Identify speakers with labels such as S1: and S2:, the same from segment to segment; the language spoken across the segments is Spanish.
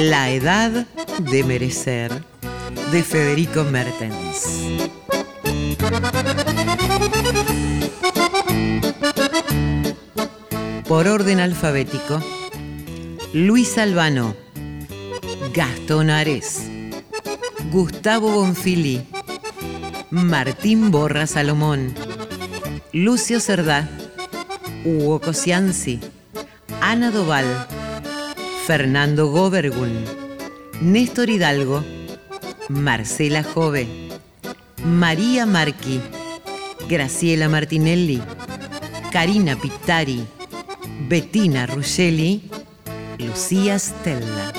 S1: La edad de merecer de Federico Mertens. Por orden alfabético, Luis Albano, Gastón Ares, Gustavo Bonfili, Martín Borra Salomón, Lucio Cerdá, Hugo Cosianzi, Ana Doval, Fernando Gobergun, Néstor Hidalgo, Marcela Jove, María Marqui, Graciela Martinelli, Karina Pittari, Bettina Ruggeli, Lucía Stella.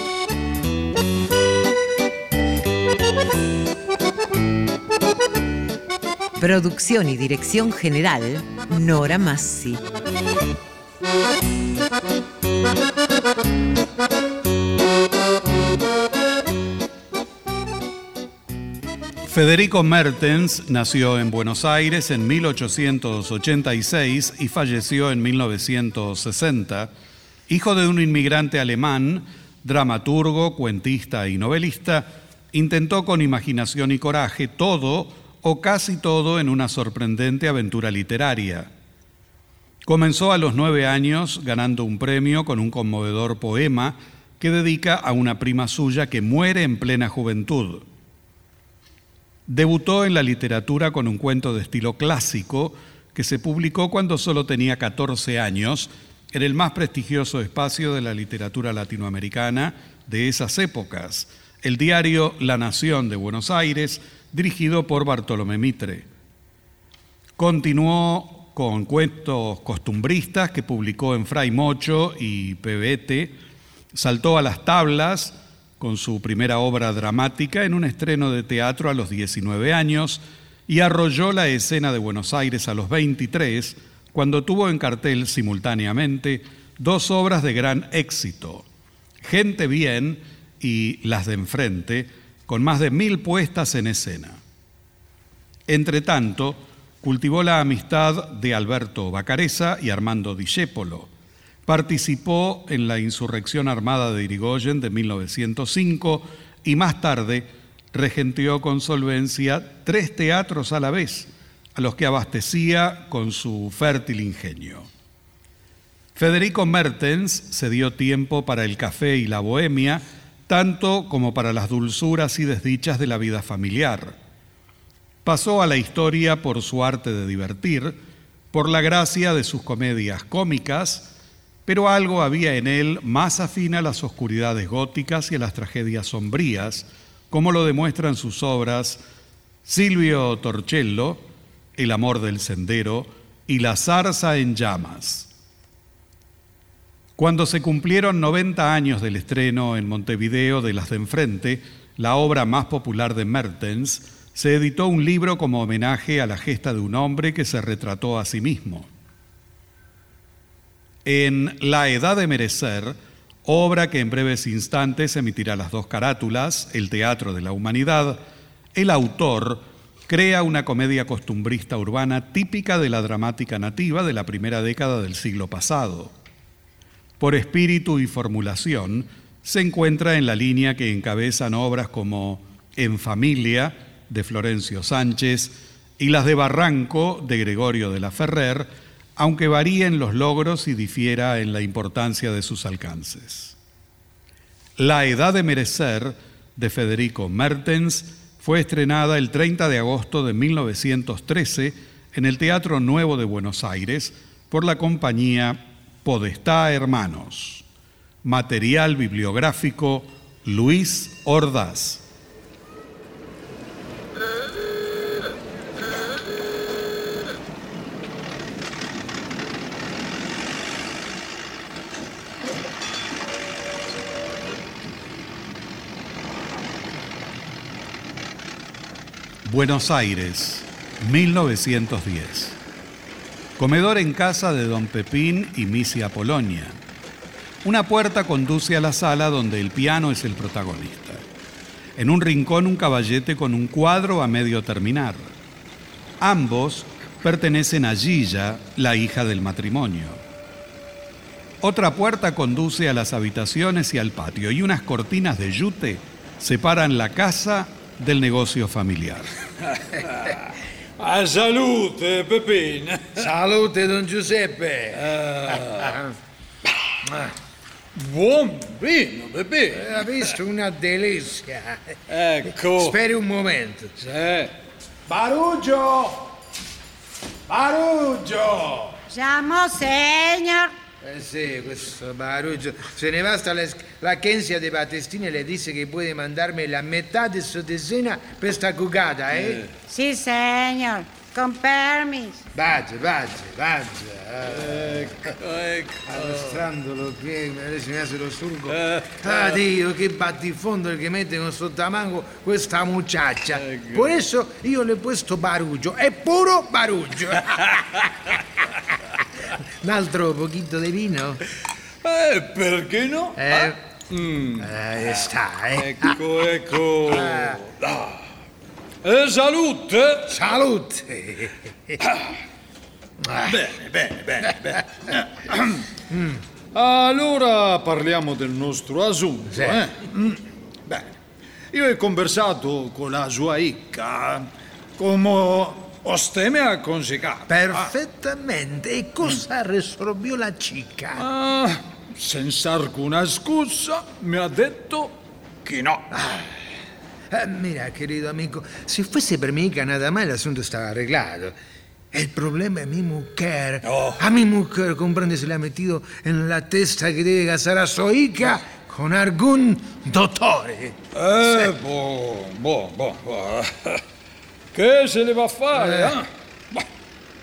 S1: Producción y dirección general, Nora Massi.
S2: Federico Mertens nació en Buenos Aires en 1886 y falleció en 1960, hijo de un inmigrante alemán, dramaturgo, cuentista y novelista, intentó con imaginación y coraje todo o casi todo en una sorprendente aventura literaria. Comenzó a los nueve años ganando un premio con un conmovedor poema que dedica a una prima suya que muere en plena juventud. Debutó en la literatura con un cuento de estilo clásico que se publicó cuando solo tenía 14 años en el más prestigioso espacio de la literatura latinoamericana de esas épocas, el diario La Nación de Buenos Aires, dirigido por Bartolomé Mitre. Continuó con cuentos costumbristas que publicó en Fray Mocho y PBT, saltó a las tablas, con su primera obra dramática en un estreno de teatro a los 19 años y arrolló la escena de Buenos Aires a los 23 cuando tuvo en cartel simultáneamente dos obras de gran éxito, Gente Bien y Las de Enfrente, con más de mil puestas en escena. Entre tanto, cultivó la amistad de Alberto Bacareza y Armando Discépolo, Participó en la insurrección armada de Irigoyen de 1905 y más tarde regenteó con solvencia tres teatros a la vez, a los que abastecía con su fértil ingenio. Federico Mertens se dio tiempo para el café y la bohemia, tanto como para las dulzuras y desdichas de la vida familiar. Pasó a la historia por su arte de divertir, por la gracia de sus comedias cómicas, pero algo había en él más afín a las oscuridades góticas y a las tragedias sombrías, como lo demuestran sus obras Silvio Torcello, El amor del sendero y La zarza en llamas. Cuando se cumplieron 90 años del estreno en Montevideo de Las de Enfrente, la obra más popular de Mertens, se editó un libro como homenaje a la gesta de un hombre que se retrató a sí mismo. En La Edad de Merecer, obra que en breves instantes emitirá las dos carátulas, El Teatro de la Humanidad, el autor crea una comedia costumbrista urbana típica de la dramática nativa de la primera década del siglo pasado. Por espíritu y formulación, se encuentra en la línea que encabezan obras como En familia, de Florencio Sánchez, y las de Barranco, de Gregorio de la Ferrer, aunque varíen los logros y difiera en la importancia de sus alcances. La Edad de Merecer, de Federico Mertens, fue estrenada el 30 de agosto de 1913 en el Teatro Nuevo de Buenos Aires por la compañía Podestá Hermanos. Material bibliográfico Luis Ordaz. Buenos Aires, 1910. Comedor en casa de don Pepín y Misia Polonia. Una puerta conduce a la sala donde el piano es el protagonista. En un rincón un caballete con un cuadro a medio terminar. Ambos pertenecen a Gilla, la hija del matrimonio. Otra puerta conduce a las habitaciones y al patio y unas cortinas de yute separan la casa del negocio familiar.
S3: A salute, Pepin.
S4: Salute, don Giuseppe.
S3: Uh, buon vino, Pepin.
S4: Ha visto una delizia.
S3: Ecco.
S4: Speri un momento.
S3: Sì. Barugio! Barugio!
S5: Siamo, signor.
S4: Eh sì, questo Baruggio. Se ne basta la, l'agenzia dei Battestini e le disse che puede mandarmi la metà di sua decina per sta cugata, eh?
S5: Sì, signor. Con permis.
S4: Vaggia, vaggia, vaggia.
S3: Ecco, ecco.
S4: Arrestrandolo qui, adesso mi lo surgo.
S3: Eh.
S4: Ah, Dio, che battifondo che mette con sottomango questa muchacha. Per eso io le he puesto Baruggio. È puro Baruggio. Un altro pochino di vino?
S3: Eh, perché no?
S4: Eh,
S3: Mm,
S4: eh sta, eh.
S3: Ecco, ecco.
S4: Ah.
S3: Ah. E salute!
S4: Salute!
S3: Bene, bene, bene, bene. Allora parliamo del nostro assunto,
S4: Sì.
S3: eh? Mm, Bene, io ho conversato con la sua Icca, come Oste mi ha consigliato.
S4: Perfettamente. E cosa risolvió la chica?
S3: Ah, senza alcuna scusa mi ha detto che no.
S4: Eh, mira, querido amigo, si fuese per mi hija nada más, el asunto estaba arreglado. El problema es mi mujer.
S3: Oh.
S4: A mi mujer, comprende, se le ha metido en la testa que debe casar a su hija con algún dottore.
S3: Eh, boh, boh, boh, boh. Che se le va a fare?
S4: Eh.
S3: eh? Boh,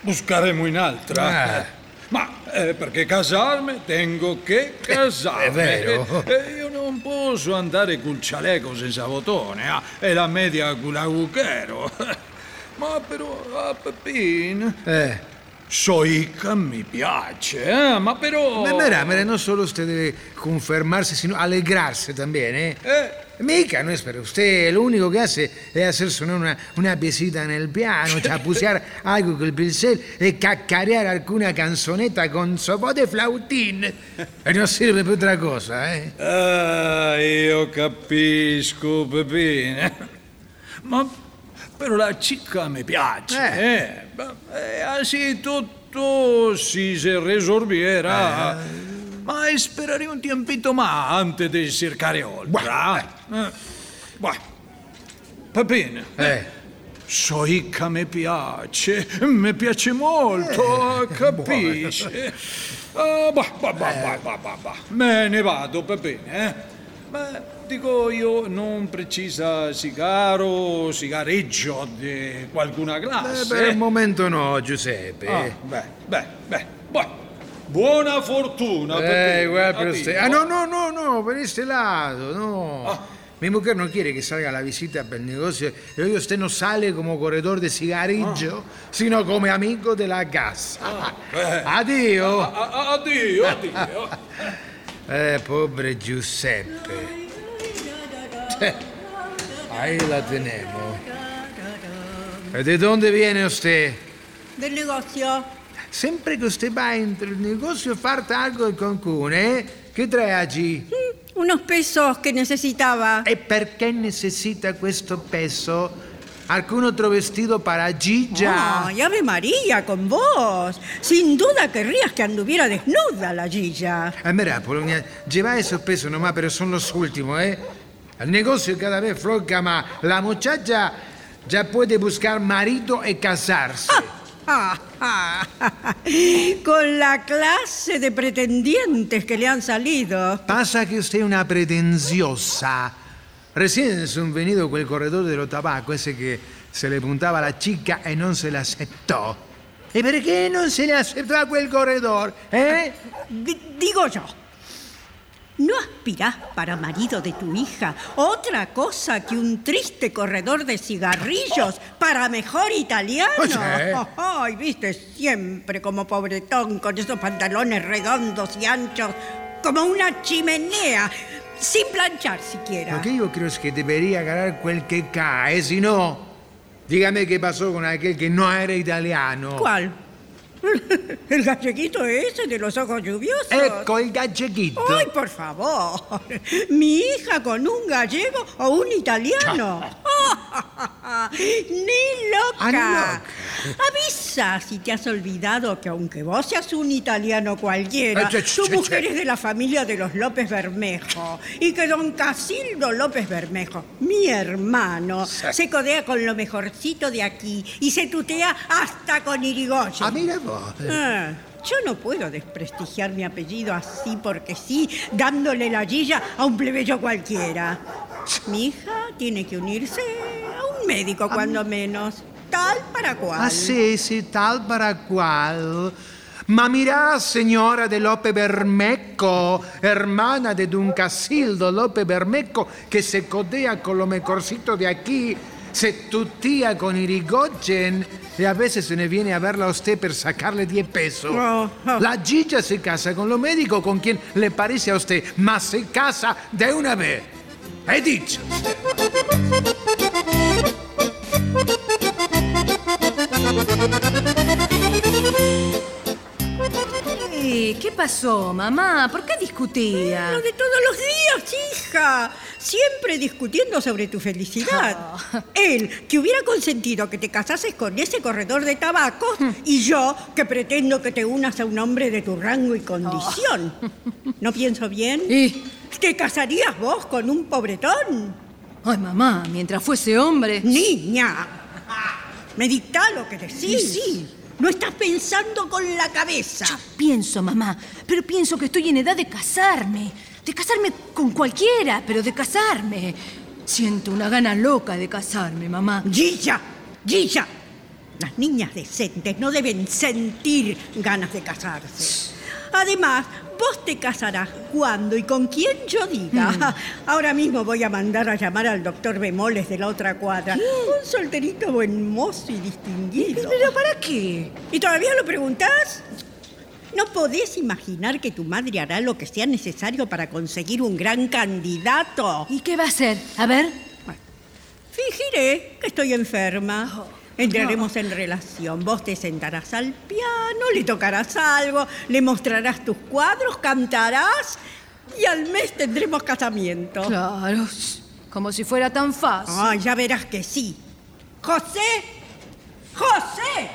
S3: buscaremo in altra.
S4: Ah.
S3: Ma eh, perché casarmi tengo che casarmi.
S4: è vero.
S3: Eh, eh, io non posso andare col cialeco senza botone ah, e la media con l'aguchero. Ma però, ah, Peppin,
S4: Eh.
S3: Soica mi piace, eh? ma però...
S4: Ma mira, mira, no solo usted debe conformarse, sino alegrarse también, ¿eh?
S3: Eh,
S4: Mica, no es para usted, lo único que hace es hacer sonar una, una piecita en el piano, chapucear algo con el pincel y cacarear alguna canzoneta con de flautín. E non sirve per otra cosa, eh?
S3: Ah, io capisco, Peppino. Ma però la cicca mi piace.
S4: Eh.
S3: Eh. ma, eh, si se risolverà. Ma sperare un tiempito ma antes di cercare oltre. Eh. Bah. Va bene.
S4: Eh.
S3: Soicca mi piace, mi piace molto, capisci? Ah, bah, bah, bah, bah, bah, bah, bah. Me ne vado, va bene, eh? Ma dico io, non precisa sigaro, sigareggio di qualcuna
S4: Eh,
S3: classe?
S4: per il momento no, Giuseppe.
S3: Ah, beh, beh, beh, beh. Buona fortuna,
S4: Eh, guarda per. Ah, no, no, no, no, por este lado, no.
S3: Ah.
S4: Mi mujer no quiere que salga a la visita para el negocio. Y hoy usted no sale como corredor de cigarrillo, sino como amigo de la casa.
S3: eh.
S4: Addio.
S3: A- a- addio, addio.
S4: Eh, pobre Giuseppe. Eh, Ahí la tenemos. ¿Y ¿De dónde viene usted?
S5: Del negocio.
S4: Sempre che usted va entre il negozio a fare algo con qualcuno, eh? Che trae allí?
S5: Unos pesos que necesitaba.
S4: E perché necessita questo peso? ¿Algún otro vestido para Gilla?
S5: Ay, Ave María, con vos. Sin duda querrías que anduviera desnuda la Gilla.
S4: Eh, mira, Polonia, lleva esos pesos nomás, pero son los últimos, ¿eh? El negocio cada vez floca más. La muchacha ya puede buscar marido y casarse.
S5: Ah, ah, Con la clase de pretendientes que le han salido.
S4: Pasa que usted es una pretenciosa. Recién venido quel corredor de los tabacos, ese que se le puntaba a la chica y no se le aceptó. ¿Y por qué no se le aceptó a quel corredor? ¿Eh?
S5: D- digo yo. ¿No aspirás para marido de tu hija otra cosa que un triste corredor de cigarrillos para mejor italiano? Ay, viste siempre como pobretón con esos pantalones redondos y anchos, como una chimenea, sin planchar siquiera.
S4: Lo que yo creo es que debería ganar quel que cae, si no, dígame qué pasó con aquel que no era italiano.
S5: ¿Cuál? ¿El galleguito ese de los ojos lluviosos?
S4: Ecco il galleguito.
S5: ¡Ay, por favor! ¿Mi hija con un gallego o un italiano? ¡Ni loca! Avisa si te has olvidado que aunque vos seas un italiano cualquiera,
S4: Ay,
S5: tu mujer es de la familia de los López Bermejo y que don Casildo López Bermejo, mi hermano, se codea con lo mejorcito de aquí y se tutea hasta con Irigoyen.
S4: Ah, mira vos.
S5: Ah, yo no puedo desprestigiar mi apellido así porque sí, dándole la guilla a un plebeyo cualquiera. Mi hija tiene que unirse a un médico cuando menos, tal para cual.
S4: Ah, sì, sì, tal para cual. Ma mirá, señora de Lope Bermejo, hermana de Don Casildo Lope Bermejo, que se codea con lo mejorcito de aquí, se tutía con Irigoyen y a veces se ne viene a verla a usted per sacarle 10 pesos.
S5: Oh, oh.
S4: La Gilla se casa con lo médico con quien le parece a usted, mas se casa de una vez. He dicho.
S6: ¿Qué pasó, mamá? ¿Por qué discutía?
S5: Lo de todos los días, hija. Siempre discutiendo sobre tu felicidad. Él, que hubiera consentido que te casases con ese corredor de tabacos, y yo, que pretendo que te unas a un hombre de tu rango y condición. ¿No pienso bien?
S6: Y-
S5: ¿Te casarías vos con un pobretón?
S6: Ay, mamá, mientras fuese hombre.
S5: Niña, me dicta lo que decís.
S6: Sí.
S5: No estás pensando con la cabeza.
S6: Pienso, mamá, pero pienso que estoy en edad de casarme. De casarme con cualquiera, pero de casarme. Siento una gana loca de casarme, mamá.
S5: Gilla, Gilla. Las niñas decentes no deben sentir ganas de casarse. Además, vos te casarás cuando y con quien yo diga. Ahora mismo voy a mandar a llamar al doctor Bemoles de la otra cuadra. Un solterito buen mozo y distinguido.
S6: ¿Pero para qué?
S5: ¿Y todavía lo preguntás? ¿No podés imaginar que tu madre hará lo que sea necesario para conseguir un gran candidato?
S6: ¿Y qué va a hacer? A ver.
S5: Fingiré que estoy enferma. Entraremos en relación. Vos te sentarás al piano, le tocarás algo, le mostrarás tus cuadros, cantarás y al mes tendremos casamiento.
S6: Claro, como si fuera tan fácil.
S5: Ay, ya verás que sí. José, José,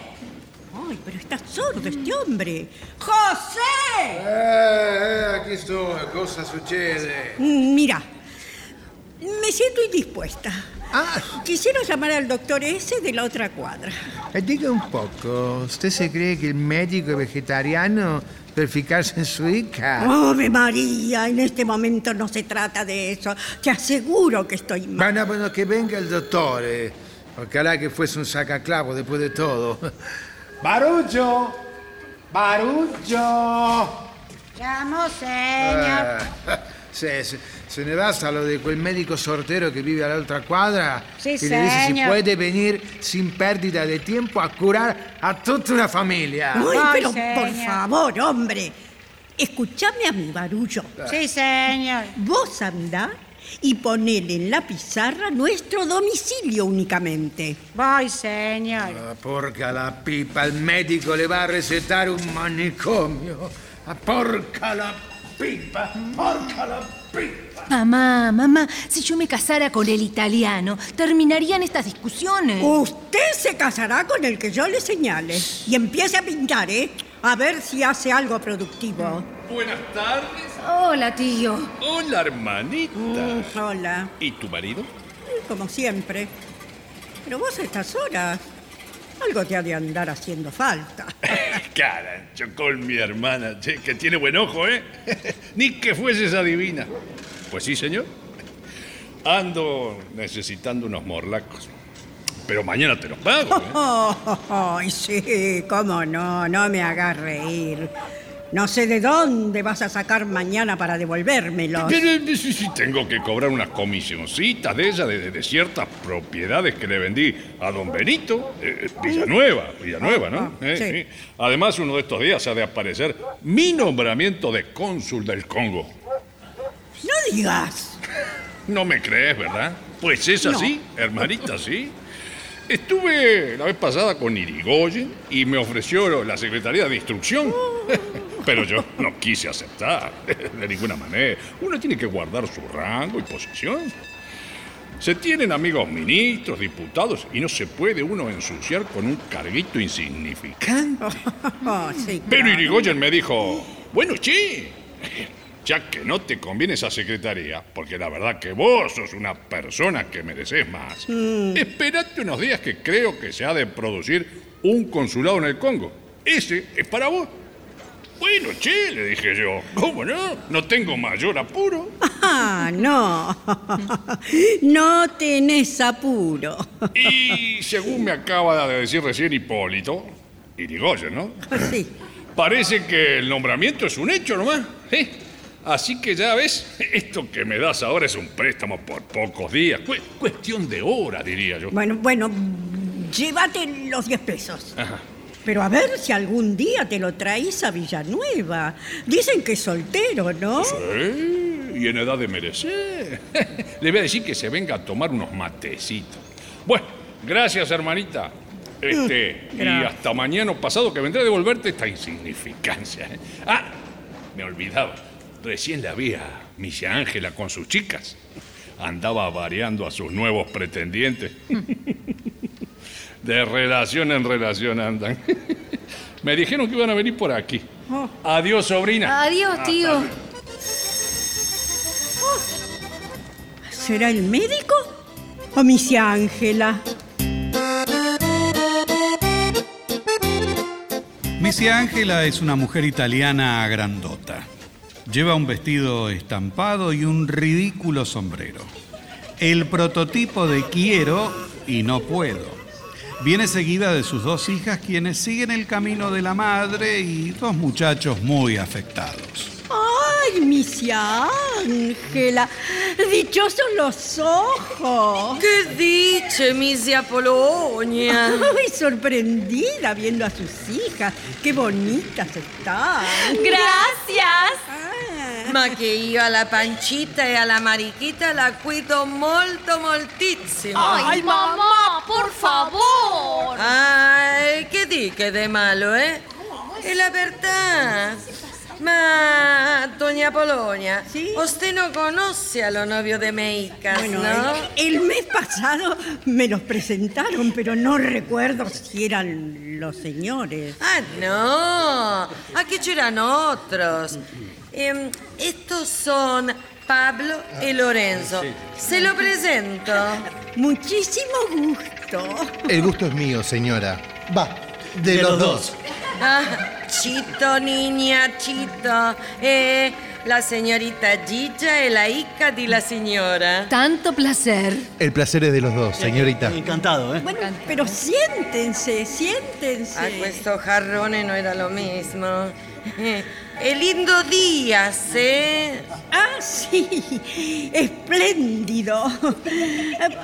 S5: Ay, pero está sordo este hombre. ¡José!
S4: Eh, eh, aquí estoy, cosa succede?
S5: Mm, Mira, me siento indispuesta.
S4: Ah,
S5: Quisiera llamar al doctor ese de la otra cuadra.
S4: eh, diga un poco, ¿usted se cree que el médico vegetariano per fijarse en su hija?
S5: ¡Ave María! En este momento no se trata de eso. Te aseguro que estoy mal.
S4: Bueno, bueno, que venga el doctor. eh. Ojalá que fuese un sacaclavo después de todo. ¡Barullo! ¡Barullo!
S7: Llamo, señor.
S4: Ah, se, se, se ne basta lo de quel medico sortero que vive all'altra quadra
S7: Sì,
S4: y le dice si puede venir sin pérdida de tiempo a curar a tutta una familia.
S5: Ay, pero por favor, hombre. Escúchame a mi barullo.
S7: Sí, señor.
S5: Vos andá y ponele en la pizarra nuestro domicilio únicamente.
S7: Voy, señor.
S4: Ah, porca la pipa, il medico le va a recetar un manicomio. Ah, porca la pipa, porca la pipa.
S6: Mamá, mamá, si yo me casara con el italiano, terminarían estas discusiones.
S5: Usted se casará con el que yo le señale y empiece a pintar, ¿eh? A ver si hace algo productivo.
S8: Buenas tardes.
S6: Hola, tío.
S8: Hola, hermanita.
S5: Mm, hola,
S8: ¿Y tu marido?
S5: como siempre. Pero vos a estas horas, algo te ha de andar haciendo falta.
S8: Carancho, con mi hermana, che, que tiene buen ojo, ¿eh? Ni que fueses adivina. Pues sí, señor. Ando necesitando unos morlacos. Pero mañana te los pago, ¿eh?
S5: Oh, ay, sí, cómo no, no me hagas reír. No sé de dónde vas a sacar mañana para devolvérmelos.
S8: Pero eh, sí, sí, tengo que cobrar unas comisioncitas de ella, de, ciertas propiedades que le vendí a don Benito. eh, Villanueva, Villanueva, ¿no?
S5: Ah, ah,
S8: Eh,
S5: sí.
S8: Además, uno de estos días ha de aparecer mi nombramiento de cónsul del Congo.
S5: No digas.
S8: No me crees, ¿verdad? Pues es así, hermanita, sí. Estuve la vez pasada con Irigoyen y me ofreció la Secretaría de Instrucción. Pero yo no quise aceptar, de ninguna manera. Uno tiene que guardar su rango y posición. Se tienen amigos ministros, diputados, y no se puede uno ensuciar con un carguito insignificante.
S5: Oh,
S8: Pero. Irigoyen me dijo, bueno, che, ya que no te conviene esa secretaría, porque la verdad que vos sos una persona que mereces más, espérate unos días que creo que se ha de producir un consulado en el Congo. Ese es para vos. Bueno, che, le dije yo, ¿cómo no? No tengo mayor apuro.
S5: Ah, no. No tenés apuro.
S8: Y según me acaba de decir recién Hipólito, Irigoyen, ¿no?
S5: Sí.
S8: Parece que el nombramiento es un hecho nomás. ¿eh? Así que ya ves, esto que me das ahora es un préstamo por pocos días. Cu- cuestión de hora, diría yo.
S5: Bueno, bueno, llévate los 10 pesos.
S8: Ajá.
S5: Pero a ver si algún día te lo traís a Villanueva. Dicen que es soltero, ¿no?
S8: Sí, y en edad de merecer. Le voy a decir que se venga a tomar unos matecitos. Bueno, gracias, hermanita. Este, y
S5: gracias.
S8: hasta mañana pasado que vendré a devolverte esta insignificancia. ¿eh? Ah, me olvidaba. Recién la vi a Misia Ángela con sus chicas. Andaba variando a sus nuevos pretendientes. De relación en relación andan. Me dijeron que iban a venir por aquí.
S5: Oh.
S8: Adiós, sobrina.
S6: Adiós, tío.
S5: ¿Será el médico o misia Ángela?
S2: Misia Ángela es una mujer italiana grandota. Lleva un vestido estampado y un ridículo sombrero. El prototipo de quiero y no puedo. Viene seguida de sus dos hijas quienes siguen el camino de la madre y dos muchachos muy afectados.
S5: ¡Ay, misia Ángela! ¡Dichosos los ojos!
S1: ¡Qué dice, misia Polonia!
S5: ¡Ay, sorprendida viendo a sus hijas! ¡Qué bonitas están!
S1: Gracias!
S5: Ah.
S1: Ma che io alla pancita e alla marichita la cuido molto moltissimo.
S6: Ay, mamá, por favor.
S1: Ay, che dica de malo, eh? È la verità.
S9: Ma, doña Polonia,
S5: Sí.
S9: usted no conoce a los novios de Meicas,
S5: Bueno,
S9: ¿no?
S5: el, el mes pasado me los presentaron, pero no recuerdo si eran los señores.
S9: Ah, no, aquí c'erano otros. Em, estos son Pablo y Lorenzo. Se lo presento.
S5: Muchísimo gusto.
S10: El gusto es mío, señora. Va, de, los, dos.
S9: Ah, Chito, niña, Chito. Eh, la señorita Gilla es la hija de la señora.
S6: Tanto placer.
S10: El placer es de los dos, señorita.
S11: Encantado, ¿eh?
S5: Bueno, pero siéntense, siéntense.
S9: A questo jarrone no era lo mismo. È lindo día, ¿eh?
S5: Ah, sí, espléndido.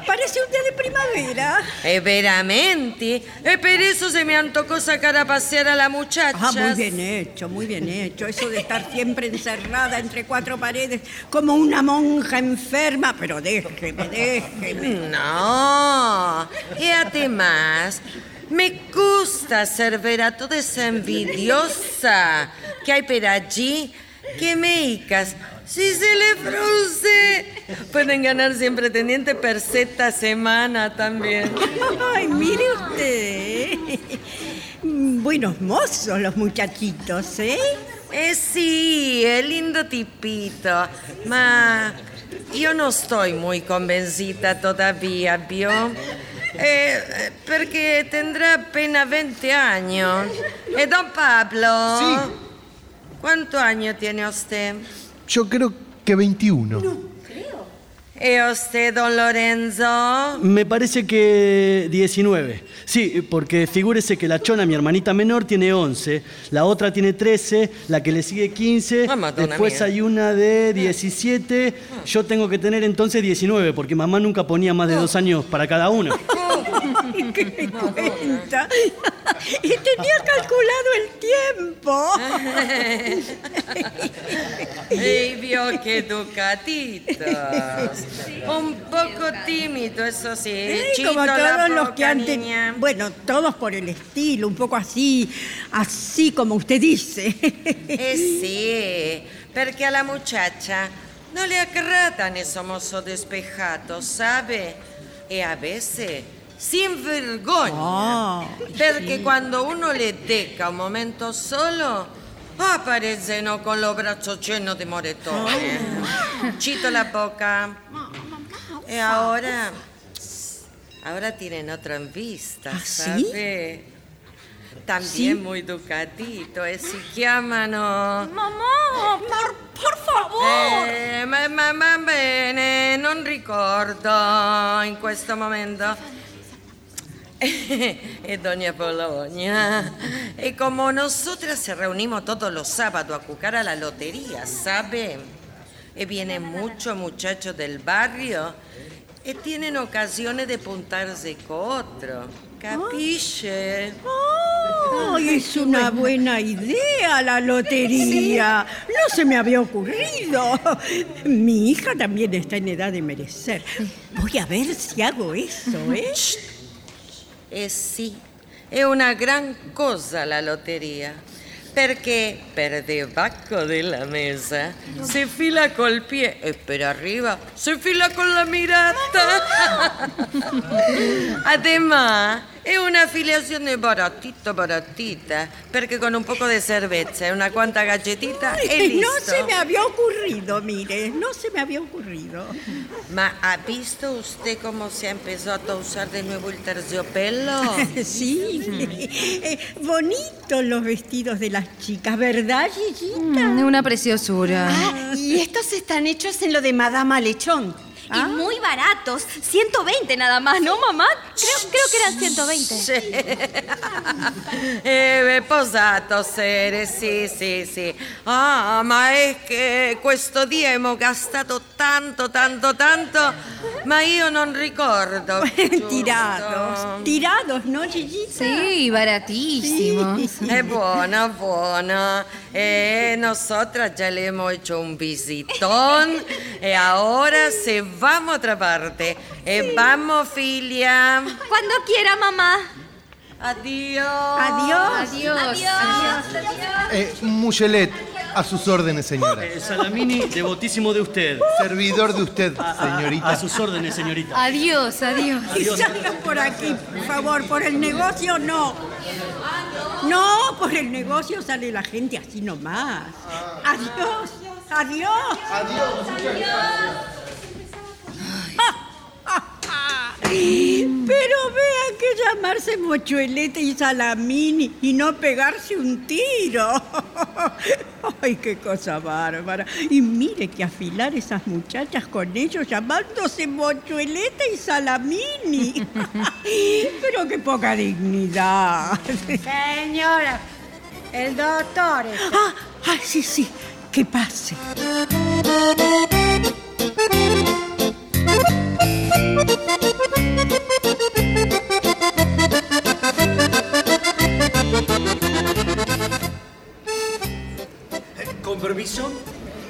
S5: Parece un día de primavera.
S9: E veramente? E per eso se me antojó sacar a pasear a la muchacha.
S5: Ah, muy bien hecho, muy bien hecho. Eso de estar siempre encerrada entre cuatro paredes como una monja enferma. Pero déjeme, déjeme.
S9: No. Y además, me gusta ser ver a toda esa envidiosa que hay por allí. Que meicas, si se le frunce, pueden ganar siempre teniente per seta semana también.
S5: Ay, mire usted. Buenos mozos los muchachitos, ¿eh?
S9: Eh sì, è lindo tipito, ma io non sto muy convencida todavía, ¿vio? Eh, perché tendrá apenas 20 años. E don Pablo?
S10: Sí.
S9: ¿Cuántos años tiene usted?
S10: Yo creo que 21.
S9: ¿Y usted, don Lorenzo?
S11: Me parece que 19. Sí, porque figúrese que la chona, mi hermanita menor, tiene 11, la otra tiene 13, la que le sigue 15,
S9: Ah, Madonna
S11: después
S9: mía.
S11: hay una de 17, yo tengo que tener entonces 19, porque mamá nunca ponía más de dos años para cada una.
S5: ¿Qué me cuenta? Y tenía calculado el tiempo.
S9: ¡Ey, vio qué educatitos! Un poco tímido, eso sí.
S5: Sí,
S9: Chito
S5: como
S9: la
S5: todos los que han tenido. Bueno, todos por el estilo, un poco así, así como usted dice.
S9: Eh sì, perché alla muchacha non le agradano esos mozos despejados, sabe? E a veces sin vergogna.
S5: Ah,
S9: Perché quando uno le deca un momento solo, aparecen con los brazos llenos de moretones. Chito la boca. Y ahora, ahora tienen otra en vista,
S5: ¿Ah, sí?
S9: ¿sabe? También muy ducatito, e si chiamano...
S6: Mamá, por, por favor.
S9: Eh, ma, ma, ma bene, non ricordo in questo momento. Doña Polonia. Y como nosotras se reunimos todos los sábados a jugar a la lotería, ¿sabe? Y vienen muchos muchachos del barrio y tienen ocasiones de puntarse con otro. ¿Capisce?
S5: Ay, es una buena idea la lotería. No se me había ocurrido. Mi hija también está en edad de merecer. Voy a ver si hago eso, ¿eh?
S9: Eh sì, è una gran cosa la lotteria, perché per debajo della mesa si fila col pie e per arriba si fila con la mirata. Además, è una afiliazione baratita, baratita, perché con un poco de cerveza e una cuanta galletita è listo.
S5: no se me había ocurrido, mire, no se me había ocurrido.
S9: Ma ha visto usted cómo se ha empezado a usar de nuevo el terciopelo?
S5: Sí, Eh, bonitos los vestidos de las chicas, ¿verdad, Gigita?
S6: Mm, una preciosura.
S12: Ah, y estos están hechos en lo de Madama Lechón.
S6: Y muy baratos. 120 nada más, ¿no, mamá? Creo, creo que eran 120.
S9: Eh, posato sere, sì, sì, sì. Ah, ma è che questo dia abbiamo gastato tanto, tanto, tanto, ma io non ricordo.
S5: Tirados, tirados, ¿no, Gigita?
S6: Sí, baratísimos.
S9: È buono, buono. Eh, nosotras ya le hemos hecho un visitón y ahora se vamos a otra parte. Eh, vamos, filia.
S6: Cuando quiera, mamá.
S9: Adiós.
S5: Adiós.
S6: Adiós. Adiós.
S10: Eh, Muchelet, A sus órdenes, señora.
S11: Eh, Salamini, devotísimo de usted.
S10: Servidor de usted, señorita.
S11: A sus órdenes, señorita.
S6: Adiós, adiós.
S5: Y salgan por aquí, por favor, por el negocio no. No, por el negocio sale la gente así nomás. Adiós, adiós. Pero vean que llamarse mochuelete y salamini y no pegarse un tiro. Ay, qué cosa bárbara. Y mire que afilar esas muchachas con ellos llamándose mochuelete y salamini. Pero qué poca dignidad.
S7: Señora, el doctor. está-
S5: Ah, ah, sí, sí, que pase.
S13: Con permiso.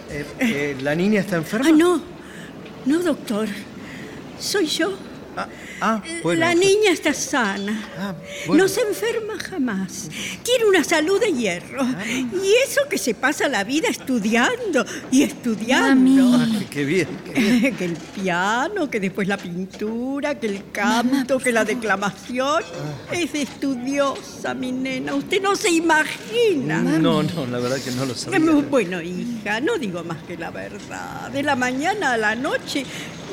S13: Eh, eh, ¿La niña está enferma?
S5: Ah, no, no, doctor. Soy yo.
S13: Ah, bueno.
S5: La niña está sana.
S13: Ah, bueno.
S5: No se enferma jamás. Tiene una salud de hierro.
S13: Ah.
S5: Y eso que se pasa la vida estudiando y estudiando.
S13: Ah, qué- qué bien. qué bien.
S5: que el piano, que después la pintura, que el canto, que la declamación.
S13: Ah.
S5: Es estudiosa, mi nena. Usted no se imagina.
S13: No, no, la verdad que no lo sabía.
S5: Bueno, hija, no digo más que la verdad. De la mañana a la noche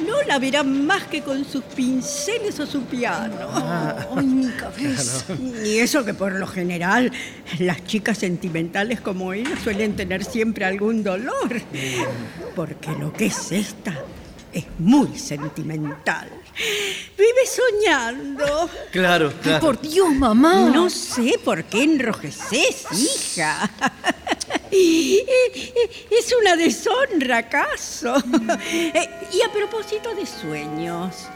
S5: no la verán más que con sus pinceles o su piano.
S6: Ay, mi cabeza.
S5: Y eso que por lo general las chicas sentimentales como ella suelen tener siempre algún dolor. Porque lo que es esta es muy sentimental. Vive soñando.
S13: Claro, claro.
S6: Por Dios, mamá.
S5: No sé por qué enrojeces, hija. Es una deshonra, ¿acaso? Eh, Y a propósito de sueños,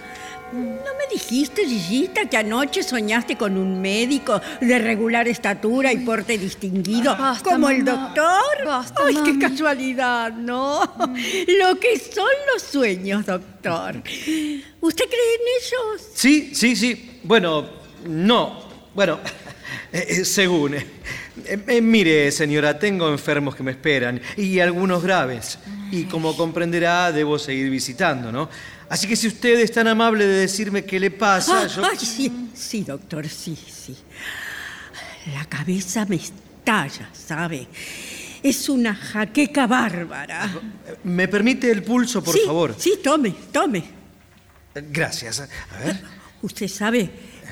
S5: ¿no me dijiste, Gigita, que anoche soñaste con un médico de regular estatura y porte distinguido,
S6: Basta,
S5: como el doctor?
S6: Basta,
S5: Ay, qué
S6: mami.
S5: casualidad, ¿no? Lo que son los sueños, doctor. ¿Usted cree en ellos?
S13: Sí, sí, sí. Bueno, no. Bueno, eh, eh, según. Eh, eh, mire, señora, tengo enfermos que me esperan y algunos graves. Y como comprenderá, debo seguir visitando, ¿no? Así que si usted es tan amable de decirme qué le pasa,
S5: Ah,
S13: yo...
S5: ay, sí, sí, doctor, sí, sí. La cabeza me estalla, ¿sabe? Es una jaqueca bárbara.
S13: ¿Me permite el pulso, por
S5: Sí,
S13: favor?
S5: Sí, tome, tome.
S13: Gracias. A ver.
S5: Usted sabe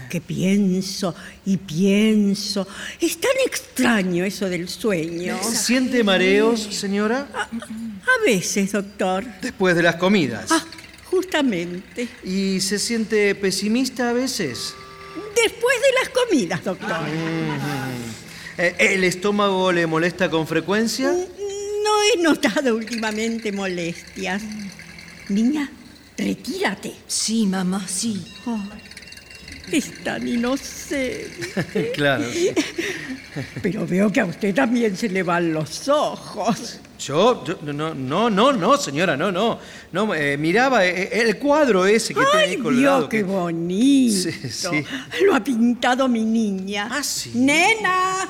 S5: que pienso y pienso. Es tan extraño eso del sueño.
S13: ¿Siente mareos, señora?
S5: A veces, doctor.
S13: Después de las comidas.
S5: Ah, justamente.
S13: ¿Y se siente pesimista a veces?
S5: Después de las comidas, doctor.
S13: Eh, ¿El estómago le molesta con frecuencia?
S5: No he notado últimamente molestias. Niña, retírate.
S6: Sí, mamá, sí.
S5: Oh, es tan inocente.
S13: claro.
S5: Pero veo que a usted también se le van los ojos.
S13: Yo, yo- no, no, no, no, señora, no, no. No, eh, miraba eh, el cuadro ese que
S5: ¡Ay,
S13: colgado.
S5: Dios, qué
S13: que-
S5: bonito!
S13: Sí, sí.
S5: Lo ha pintado mi niña.
S13: Ah, sí.
S5: ¡Nena!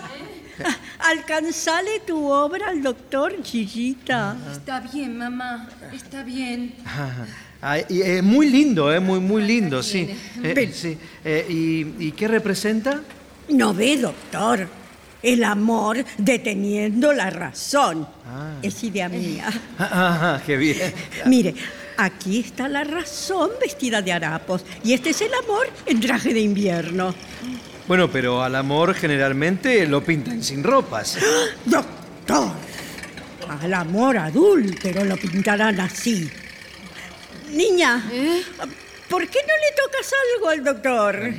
S5: Alcanzale tu obra al doctor Gillita.
S6: Está bien, mamá. Está bien.
S13: Ah, ah, y, eh, muy lindo, eh, muy, muy lindo, sí. Eh, sí. Eh, y, ¿Y qué representa?
S5: No ve, doctor. El amor deteniendo la razón. Es idea mía.
S13: Ah, ah, qué bien.
S5: Mire, aquí está la razón vestida de harapos. Y este es el amor en traje de invierno.
S13: Bueno, pero al amor generalmente lo pintan sin ropas.
S5: ¡Doctor! Al amor adúltero lo pintarán así. Niña, ¿por qué no le tocas algo al doctor?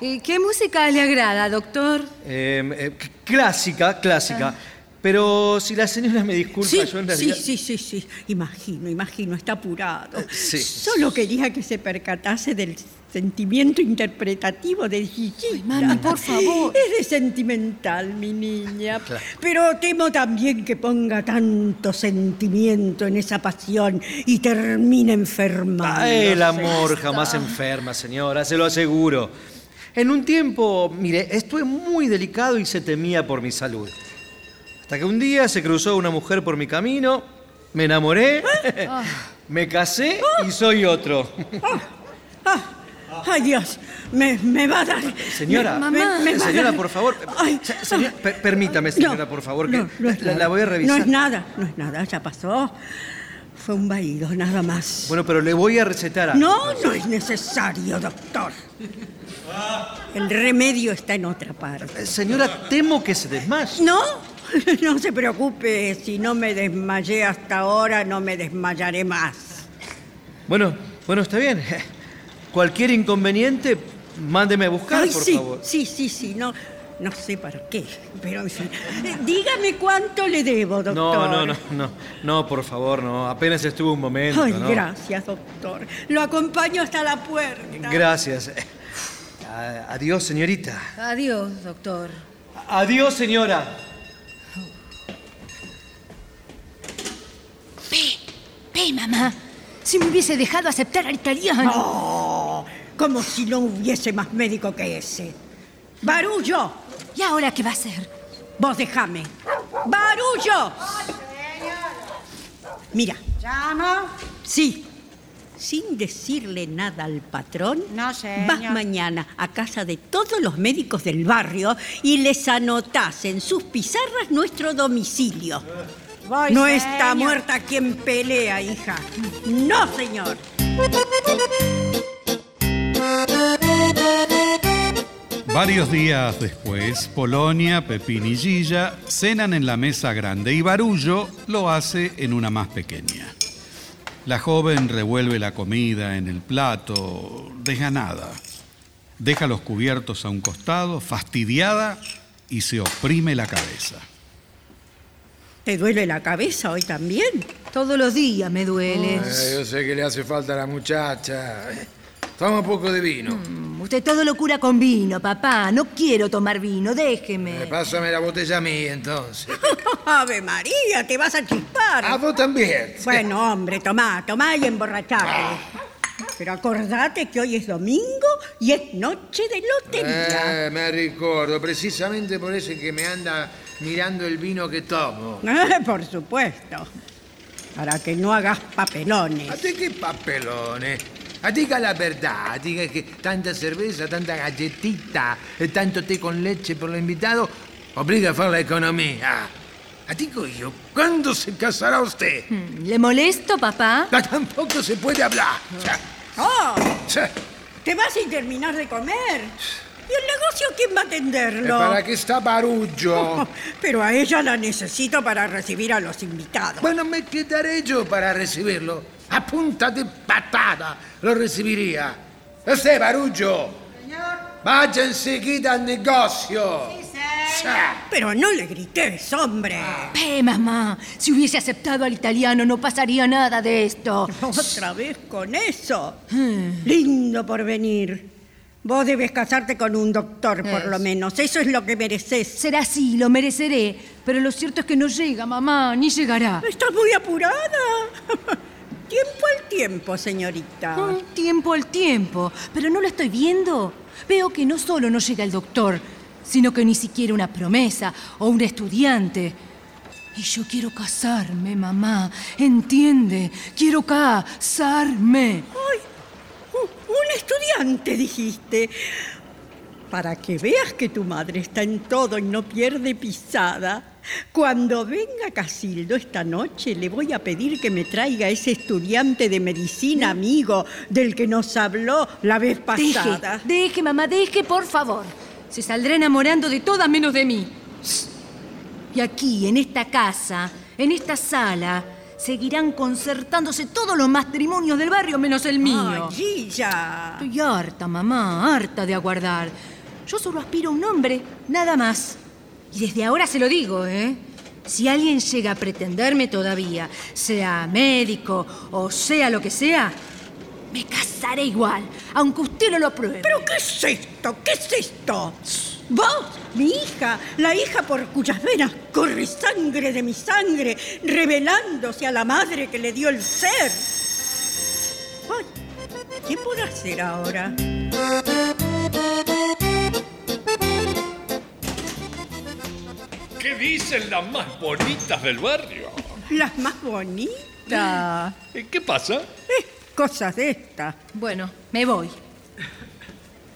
S6: Eh, ¿Qué música le agrada, doctor?
S13: Eh, eh, clásica, clásica. Pero si la señora me disculpa,
S5: Sí,
S13: yo en
S5: sí,
S13: realidad...
S5: sí, sí, sí. Imagino, imagino, está apurado.
S13: sí.
S5: Solo quería que se percatase del sentimiento interpretativo de Gigi.
S6: mami, por favor.
S5: Es de sentimental, mi niña. Pero temo también que ponga tanto sentimiento en esa pasión y termine enfermando.
S13: Ah, el amor jamás enferma, señora, se lo aseguro. En un tiempo, mire, estuve muy delicado y se temía por mi salud. Hasta que un día se cruzó una mujer por mi camino, me enamoré, me casé y soy otro.
S5: Ay, Dios, me, me va a dar.
S13: Señora,
S5: me- me- me va a
S13: señora,
S5: dar-
S13: por favor.
S5: Ay,
S13: per- permítame, señora, por favor, que
S5: no, no es
S13: la,
S5: nada.
S13: la voy a revisar.
S5: No es nada, no es nada, ya pasó. Fue un vaído, nada más.
S13: Bueno, pero le voy a recetar algo.
S5: No, no es necesario, doctor. El remedio está en otra parte.
S13: Eh, Señora, temo que se desmaye.
S5: No, no se preocupe. Si no me desmayé hasta ahora, no me desmayaré más.
S13: Bueno, bueno, está bien. Cualquier inconveniente, mándeme a buscar,
S5: Ay,
S13: por
S5: sí,
S13: favor.
S5: sí, sí, sí. No, no sé para qué, pero en fin. Eh, Dígame cuánto le debo, doctor.
S13: No, no, no, no, no, por favor, no. Apenas estuve un momento,
S5: Ay,
S13: ¿no?
S5: gracias, doctor. Lo acompaño hasta la puerta.
S13: Gracias. Adiós, señorita.
S6: Adiós, doctor.
S13: Adiós, señora.
S6: Mamá. Si me hubiese dejado aceptar al italiano.
S5: Oh, como si no hubiese más médico que ese. ¡Barullo!
S6: ¿Y ahora qué va a hacer?
S5: Vos déjame. ¡Barullo! Mira,
S7: ¿Llamo?
S5: sí. Sin decirle nada al patrón,
S7: No,
S5: vas mañana a casa de todos los médicos del barrio y les anotás en sus pizarras nuestro domicilio.
S7: Voy,
S5: no
S7: señor.
S5: está muerta quien pelea, hija. No, señor.
S2: Varios días después, Polonia, Pepín y Gilla cenan en la mesa grande y Barullo lo hace en una más pequeña. La joven revuelve la comida en el plato, desganada. Deja los cubiertos a un costado, fastidiada, y se oprime la cabeza.
S5: ¿Te duele la cabeza hoy también?
S6: Todos los días me duele.
S4: Yo sé que le hace falta a la muchacha. Toma un poco de vino.
S6: Mm, Usted todo lo cura con vino, papá. No quiero tomar vino, déjeme.
S4: Eh, pásame la botella a mí, entonces.
S5: Ave María, te vas a chispar.
S4: A vos también.
S5: Bueno, hombre, tomá, tomá y emborrachate. Pero acordate que hoy es domingo y es noche de lotería.
S4: Eh, me ricordo, precisamente por eso es que me anda mirando el vino que tomo.
S5: Por supuesto. Para que no hagas papelones.
S4: ¿A ti qué papelones? A ti che la verdad, a ti che, che tanta cerveza, tanta galletita e tanto té con leche por lo invitado obliga a fare la economía. A ti yo, ¿cuándo se casará usted?
S6: Mm, ¿Le molesto, papá?
S4: Ah, Tampoco se puede hablar.
S5: ¡Oh! ¿Te vas sin terminar de comer? ¿Y el negocio quién va a atenderlo?
S4: ¿Para qué está Barullo?
S5: Pero a ella la necesito para recibir a los invitados.
S4: Bueno, me quedaré yo para recibirlo. A punta de patada lo recibiría. Usted, Barullo. Vaya enseguida al negocio.
S5: Pero no le grites, hombre.
S6: Ve, mamá. Si hubiese aceptado al italiano, no pasaría nada de esto.
S5: Otra vez con eso. Lindo por venir. Vos debes casarte con un doctor, por lo menos. Eso es lo que mereces.
S6: Será así, lo mereceré. Pero lo cierto es que no llega, mamá, ni llegará.
S5: Estás muy apurada. tiempo al tiempo, señorita.
S6: Tiempo al tiempo. Pero no lo estoy viendo. Veo que no solo no llega el doctor, sino que ni siquiera una promesa o un estudiante. Y yo quiero casarme, mamá. ¿Entiende? Quiero casarme.
S5: ¡Ay! Un- estudiante, dijiste. Para que veas que tu madre está en todo y no pierde pisada. Cuando venga Casildo esta noche, le voy a pedir que me traiga ese estudiante de medicina amigo del que nos habló la vez
S6: Deje,
S5: pasada.
S6: deje, mamá, deje, por favor. Se saldrá enamorando de todas menos de mí. Y aquí, en esta casa, en esta sala, seguirán concertándose todos los matrimonios del barrio menos el mío.
S5: Ay, Gilla.
S6: Estoy harta, mamá, harta de aguardar. Yo solo aspiro a un hombre, nada más. Y desde ahora se lo digo, ¿eh? Si alguien llega a pretenderme todavía, sea médico o sea lo que sea, me casaré igual, aunque usted no lo apruebe.
S5: ¿Pero qué es esto? ¿Qué es esto? Vos, mi hija, la hija por cuyas venas corre sangre de mi sangre, revelándose a la madre que le dio el ser. Ay, ¿qué puedo hacer ahora?
S8: ¿Qué dicen las más bonitas del barrio?
S5: Las más bonitas.
S8: ¿Qué pasa?
S5: Eh, cosas de estas.
S6: Bueno, me voy.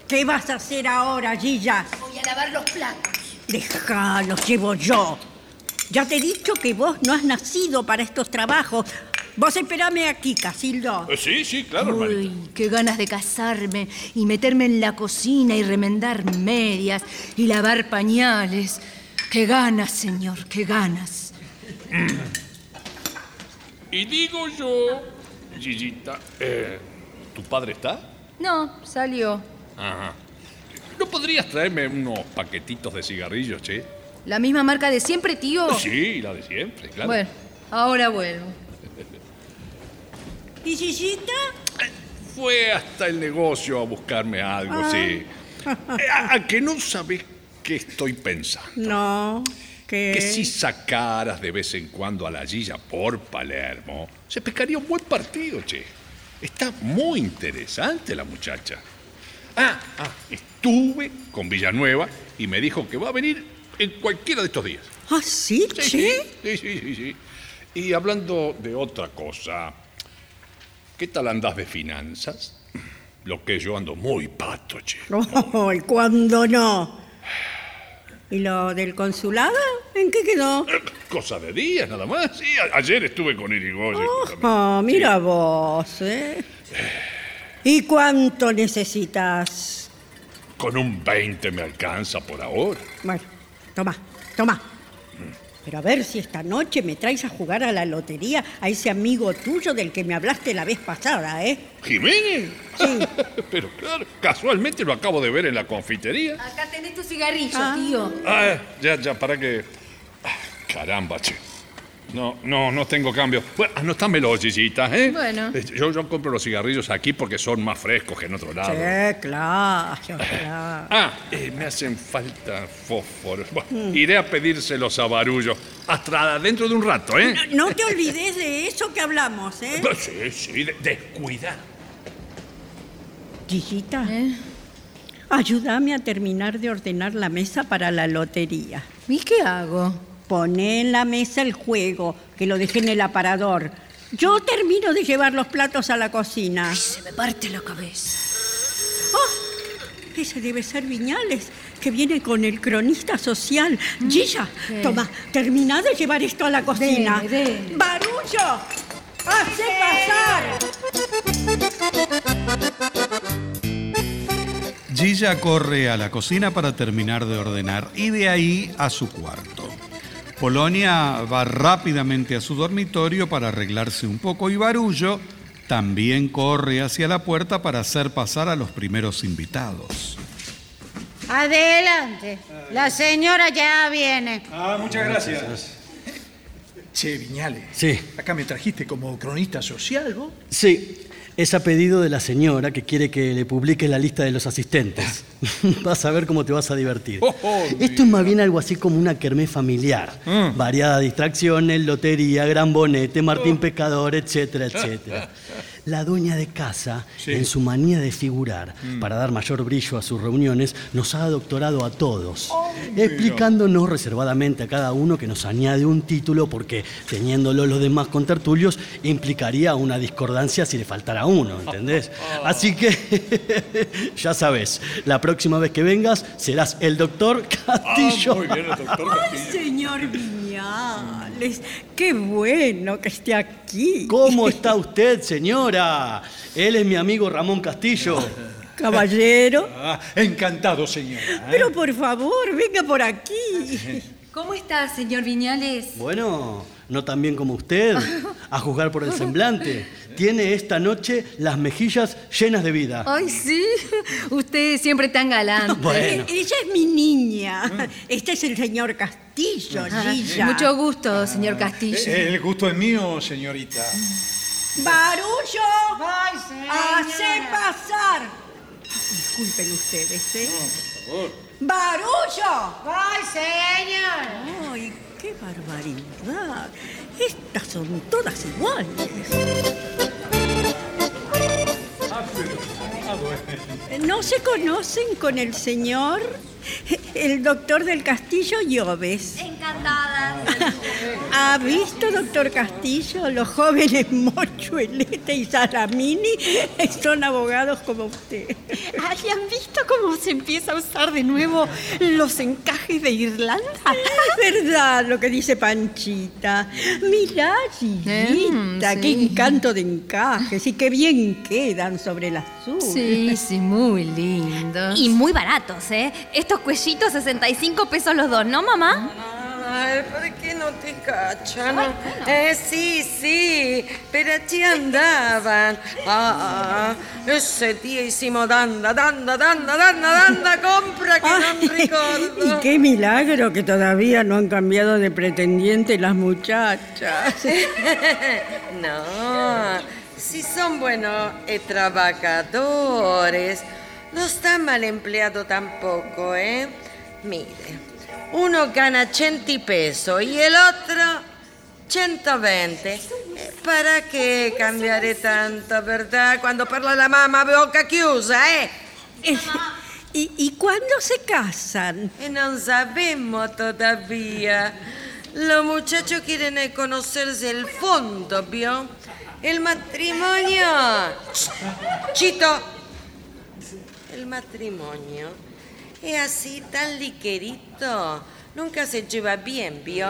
S5: ¿Qué vas a hacer ahora, Gilla?
S6: A lavar los platos.
S5: Deja, los llevo yo. Ya te he dicho que vos no has nacido para estos trabajos. Vos esperame aquí, Casildo.
S8: Eh, sí, sí, claro, hermanita.
S6: Uy, qué ganas de casarme y meterme en la cocina y remendar medias y lavar pañales. Qué ganas, señor, qué ganas.
S8: Y digo yo, Gillita, eh, ¿tu padre está?
S6: No, salió.
S8: Ajá. ¿No podrías traerme unos paquetitos de cigarrillos, che?
S6: ¿La misma marca de siempre, tío?
S8: Sí, la de siempre, claro.
S6: Bueno, ahora vuelvo.
S5: ¿Y Gillita?
S8: Fue hasta el negocio a buscarme algo,
S5: Ah.
S8: sí. ¿A, a que no sabes qué estoy pensando?
S5: No. ¿Qué?
S8: Que si sacaras de vez en cuando a la Gilla por Palermo, se pescaría un buen partido, che. Está muy interesante la muchacha. Ah, ah, estuve con Villanueva y me dijo que va a venir en cualquiera de estos días.
S5: ¿Ah, sí,
S8: Sí,
S5: che?
S8: sí, sí, sí, sí. Y hablando de otra cosa, ¿qué tal andas de finanzas? Lo que yo ando muy pato, che.
S5: Oh, ¿y cuándo no? ¿Y lo del consulado? ¿En qué quedó?
S8: Cosa de días, nada más. Sí, a- ayer estuve con Irigoyen. justamente.
S5: Oh, mira vos, ¿eh? ¿Y cuánto necesitas?
S8: Con un 20 me alcanza por ahora.
S5: Bueno, toma, toma. Pero a ver si esta noche me traes a jugar a la lotería a ese amigo tuyo del que me hablaste la vez pasada, ¿eh?
S8: ¿Jiménez? Pero claro, casualmente lo acabo de ver en la confitería.
S6: Acá tenés tu cigarrillo, tío.
S8: Ah, ya, ya, para que... Ah, Caramba, che. No, no, no tengo cambio. Bueno, anótamelo, Gillita, ¿eh?
S6: Bueno.
S8: Eh, Yo, yo compro los cigarrillos aquí porque son más frescos que en otro lado.
S5: Sí, claro, claro.
S8: Ah, eh, me hacen falta fósforos. Bueno, Iré a pedírselos a Barullo. Hasta dentro de un rato, ¿eh?
S5: No te olvides de eso que hablamos, ¿eh?
S8: Sí, sí, de- descuida.
S5: Gillita, ayúdame a terminar de ordenar la mesa para la lotería.
S6: ¿Y qué hago?
S5: Poné en la mesa el juego, que lo dejé en el aparador. Yo termino de llevar los platos a la cocina.
S6: Se me parte la cabeza.
S5: Oh, ese debe ser Viñales, que viene con el cronista social. Gilla,
S6: ¿Qué?
S5: toma, termina de llevar esto a la cocina.
S6: Dele, dele.
S5: ¡Barullo! ¡Hace pasar!
S2: Gilla corre a la cocina para terminar de ordenar y de ahí a su cuarto. Polonia va rápidamente a su dormitorio para arreglarse un poco y Barullo también corre hacia la puerta para hacer pasar a los primeros invitados.
S7: Adelante. La señora ya viene.
S3: Ah, muchas gracias. Che, Viñales.
S11: Sí.
S3: Acá me trajiste como cronista social, ¿vos?
S11: Sí, es a pedido de la señora que quiere que le publique la lista de los asistentes. vas a ver cómo te vas a divertir.
S3: Oh, oh,
S11: Esto es más bien algo así como una kermés familiar.
S3: Mm.
S11: Variadas distracciones, lotería, gran bonete, Martín Pescador, etcétera, etcétera. La dueña de casa,
S3: Sí.
S11: en su manía de figurar,
S3: Mm.
S11: para dar mayor brillo a sus reuniones, nos ha doctorado a todos, explicándonos reservadamente a cada uno que nos añade un título porque, teniéndolo los demás contertulios, implicaría una discordancia si le faltara uno, ¿entendés? Así que, ya sabes, la próxima vez que vengas serás el doctor Castillo.
S8: muy bien, el doctor
S5: ¡Ay, señor Viñales! ¡Qué bueno que esté aquí!
S11: ¿Cómo está usted, señora? Él es mi amigo Ramón Castillo.
S5: Caballero.
S3: Ah, encantado, señora. ¿eh?
S5: Pero por favor, venga por aquí.
S6: ¿Cómo está, señor Viñales?
S11: Bueno, no tan bien como usted, a juzgar por el semblante. Tiene esta noche las mejillas llenas de vida.
S6: Ay, sí. Usted siempre tan galante.
S11: Bueno.
S5: E- Ella es mi niña. Este es el señor Castillo,
S6: Ah. Mucho gusto, señor Castillo.
S3: Eh, El gusto es mío, señorita.
S5: ¡Barullo!
S7: Ay,
S5: ¡Hace
S7: señora.
S5: pasar! Disculpen ustedes, ¿eh?
S3: por favor.
S5: ¡Barullo!
S7: Ay, señor.
S5: ¡Ay, qué barbaridad! Estas son todas iguales. ¿No se conocen con el señor? El doctor del Castillo Lloves.
S14: Encantadas.
S5: ¿Ha visto, doctor Castillo? Los jóvenes Mochuelete y Salamini son abogados como usted.
S12: Ay, ¿han visto cómo se empieza a usar de nuevo los encajes de Irlanda?
S5: Es verdad lo que dice Panchita. Mirá, Gillita,
S6: Mm,
S5: qué
S6: sí.
S5: encanto de encajes y qué bien quedan sobre el azul.
S6: Sí, sí, muy lindos.
S14: Y muy baratos, ¿eh? Estos cuellitos, 65 pesos los dos, ¿no, mamá?
S9: Ay, ¿por qué no te cachan? Eh, sí, sí, pero allí andaban. Ah, ese día hicimos danda, danda, danda, danda, danda, compra que
S5: Ay,
S9: non ricordo.
S5: y qué milagro que todavía no han cambiado de pretendiente las muchachas.
S9: no, si son buenos eh, trabajadores, no está mal empleado tampoco, ¿eh? Mire, uno gana 100 pesos y el otro 120. Eh, ¿Para qué cambiare tanto, verdad? Cuando parla la mamá boca chiusa, ¿eh?
S5: ¿Y, y cuándo se casan?
S9: E non sabemos todavía. Los muchachos quieren eh, conocerse el fondo, ¿vio? El matrimonio. Chito. El matrimonio es así tan ligerito. Nunca se lleva bien, ¿vio?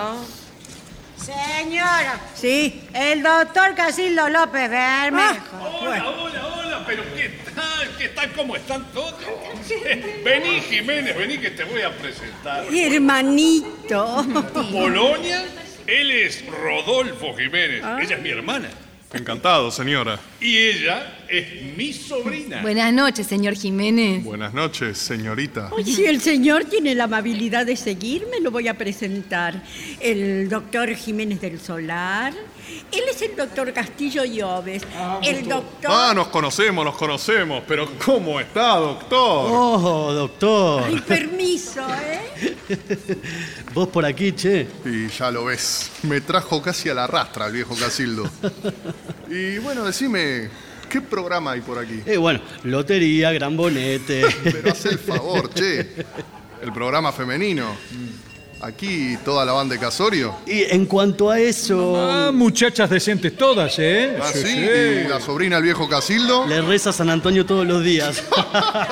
S7: Señora.
S5: Sí.
S7: El doctor Casildo López Bermejo.
S8: Hola, hola, hola, pero ¿qué tal? ¿Qué tal? ¿Cómo están todos? Vení, Jiménez, vení que te voy a presentar.
S5: Hermanito.
S8: Polonia, él es Rodolfo Jiménez. Ella es mi hermana.
S15: Encantado, señora.
S8: Y ella es mi sobrina.
S6: Buenas noches, señor Jiménez.
S15: Buenas noches, señorita.
S5: Si el señor tiene la amabilidad de seguirme, lo voy a presentar. El doctor Jiménez del Solar. Él es el doctor Castillo Lloves. el doctor...
S15: Ah, nos conocemos, nos conocemos, pero ¿cómo está, doctor?
S11: Oh, doctor.
S5: Ay, permiso, ¿eh?
S11: Vos por aquí, che.
S15: Y ya lo ves, me trajo casi a la rastra el viejo Casildo. Y bueno, decime, ¿qué programa hay por aquí?
S11: Eh, bueno, lotería, gran bonete.
S15: Pero haz el favor, che. El programa femenino. Aquí toda la banda de Casorio.
S11: Y en cuanto a eso.
S3: Ah, muchachas decentes todas, ¿eh?
S15: Ah, sí, y la sobrina del viejo Casildo.
S11: Le reza a San Antonio todos los días.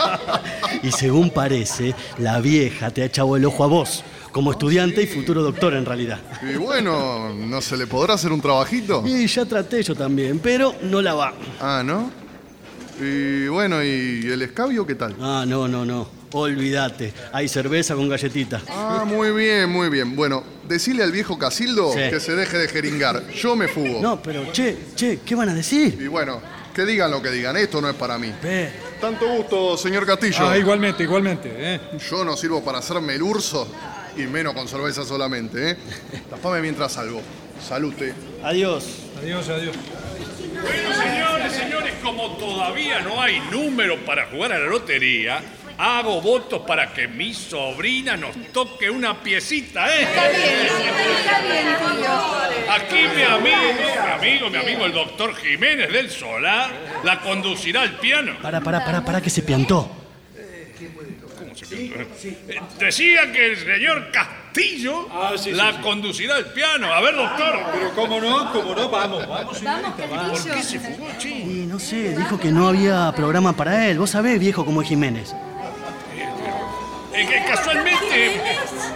S11: y según parece, la vieja te ha echado el ojo a vos, como estudiante y futuro doctor en realidad.
S15: Y bueno, ¿no se le podrá hacer un trabajito?
S11: Y ya traté yo también, pero no la va.
S15: Ah, ¿no? Y bueno, ¿y el escabio qué tal?
S11: Ah, no, no, no. Olvídate. Hay cerveza con galletita.
S15: Ah, muy bien, muy bien. Bueno, decile al viejo Casildo
S11: Sí.
S15: que se deje de jeringar. Yo me fugo.
S11: No, pero che, che, ¿qué van a decir?
S15: Y bueno, que digan lo que digan. Esto no es para mí. Tanto gusto, señor Castillo.
S3: Ah, igualmente, igualmente, ¿eh?
S15: Yo no sirvo para hacerme el urso y menos con cerveza solamente, ¿eh? Tapame mientras salgo. Salute.
S11: Adiós.
S3: Adiós, adiós.
S8: Bueno, señores, señores, como todavía no hay número para jugar a la lotería, hago votos para que mi sobrina nos toque una piecita, ¿eh? Aquí mi amigo, mi amigo, mi amigo, el doctor Jiménez del Solar, la conducirá al piano.
S11: Para, para, para, para que se piantó.
S8: Eh, Decía que el señor Castillo la conducirá al piano. A ver, doctor.
S3: Pero cómo no, cómo no, vamos, vamos.
S6: Vamos,
S8: ¿Por qué se fugó,
S11: Y no sé, dijo que no había programa para él. Vos sabés, viejo, como es Jiménez.
S8: Eh, que casualmente,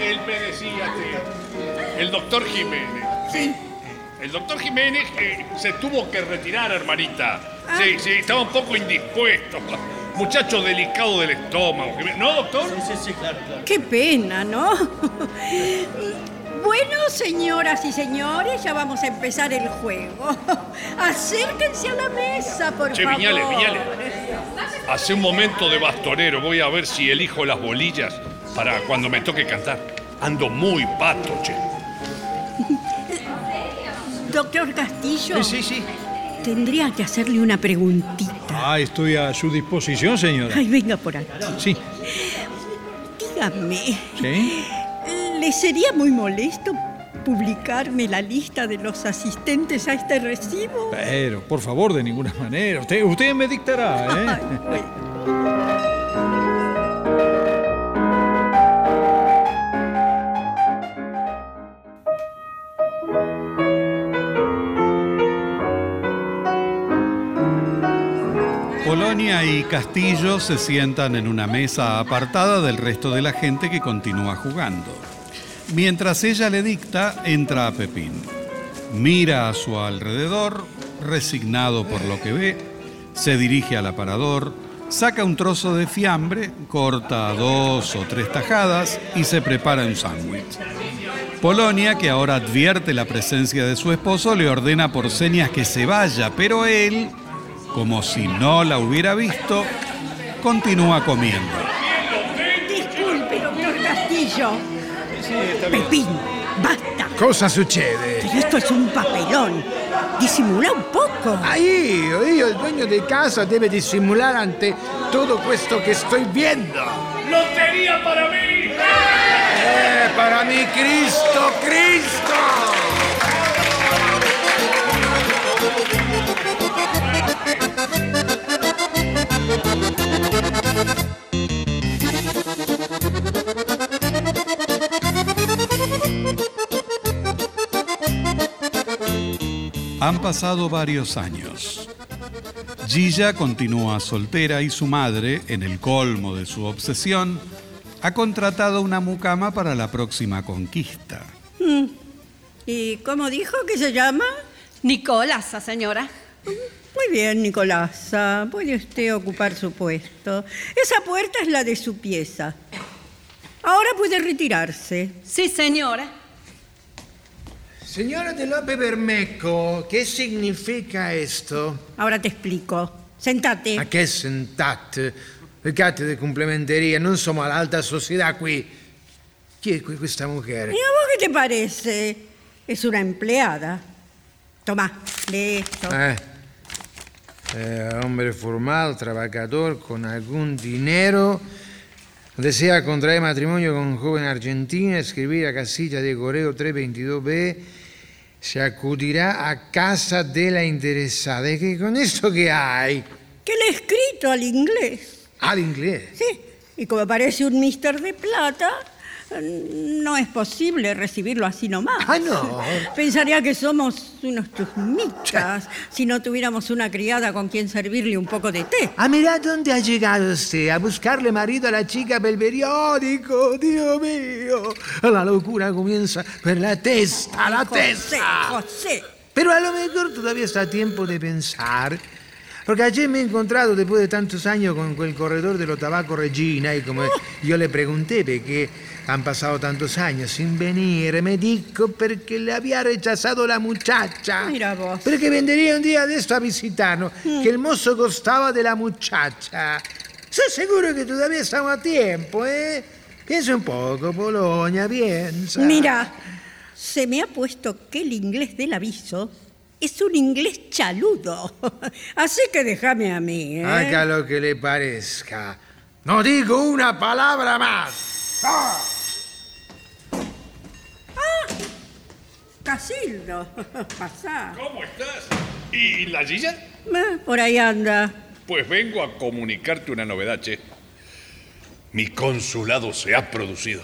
S8: él me decía que el doctor Jiménez. Sí. El doctor Jiménez eh, se tuvo que retirar, hermanita. Sí, sí, estaba un poco indispuesto. Muchacho delicado del estómago. ¿No, doctor?
S11: Sí, sí, sí, claro, claro.
S5: Qué pena, ¿no? Bueno, señoras y señores, ya vamos a empezar el juego. Acérquense a la mesa, por
S8: Che,
S5: favor.
S8: Viñales, Viñales. Hace un momento de bastonero. Voy a ver si elijo las bolillas para cuando me toque cantar. Ando muy pato, che.
S5: Doctor Castillo.
S3: Sí, sí, sí.
S5: Tendría que hacerle una preguntita.
S3: Ah, estoy a su disposición, señora.
S5: Ay, venga por aquí.
S3: Sí.
S5: Dígame,
S3: ¿Sí?
S5: ¿le sería muy molesto publicarme la lista de los asistentes a este recibo?
S3: Pero, por favor, de ninguna manera. Usted, usted me dictará, ¿eh?
S2: Polonia y Castillo se sientan en una mesa apartada del resto de la gente que continúa jugando. Mientras ella le dicta, entra a Pepín. Mira a su alrededor, resignado por lo que ve, se dirige al aparador, saca un trozo de fiambre, corta dos o tres tajadas y se prepara un sándwich. Polonia, que ahora advierte la presencia de su esposo, le ordena por señas que se vaya, pero él, como si no la hubiera visto, continúa comiendo.
S5: Disculpe, doctor Castillo. Pepín, basta.
S4: Cosa succede?
S5: Pero esto es un papelón. Disimula un poco.
S4: Ah, io, io, il dueño di casa deve dissimulare ante tutto questo che sto viendo.
S8: ¡Lotería para mí!
S4: Eh, para mí, Cristo, Cristo.
S2: Han pasado varios años. Gilla continúa soltera y su madre, en el colmo de su obsesión, ha contratado una mucama para la próxima conquista.
S5: Mm. ¿Y cómo dijo que se llama?
S12: Nicolasa, señora.
S5: Muy bien, Nicolasa. Puede usted ocupar su puesto. Esa puerta es la de su pieza. Ahora puede retirarse.
S12: Sí, señora.
S4: Señora de Lope Bermejo, ¿qué significa esto?
S5: Ahora te explico. Sentate.
S4: A che sentate? Peccate di complementeria, non siamo all'alta società qui. Chi è qui questa mujer?
S5: ¿Y a vos qué te parece? Es una empleada. Toma, lee esto.
S4: Eh. Eh, hombre formal, trabajador, con algún dinero. Desea contraer matrimonio con joven argentina, escribir a casilla de correo 322B. Se acudirá a casa de la interesada. ¿Y qué con esto qué hay?
S5: Que le he escrito al inglés.
S4: Al inglés.
S5: Sí. Y como parece un mister de plata, no es posible recibirlo así nomás.
S4: Ah, no.
S5: Pensaría que somos unos chusmitas si no tuviéramos una criada con quien servirle un poco de té.
S4: Ah, mira dónde ha llegado usted, a buscarle marido a la chica del periódico, Dios mío. La locura comienza per la testa, la
S5: José,
S4: testa.
S5: José.
S4: Pero a lo mejor todavía está a tiempo de pensar. Porque ayer me he encontrado después de tantos años con el corredor de los tabacos Regina y como yo le pregunté porque han pasado tantos años sin venir, me dijo porque le había rechazado la muchacha.
S5: Mira vos.
S4: Pero que vendría un día de esto a visitarnos, que el mozo costaba de la muchacha. Soy seguro que todavía estamos a tiempo, ¿eh? Piensa un poco, Polonia, piensa.
S5: Mira, se me ha puesto que el inglés del aviso es un inglés chaludo. Así que déjame a mí, ¿eh?
S4: Haga lo que le parezca. No digo una palabra más. ¡Ah!
S5: Casildo, pasá.
S8: ¿Cómo estás? ¿Y la Gilla?
S5: Por ahí anda.
S8: Pues vengo a comunicarte una novedad, che. Mi consulado se ha producido.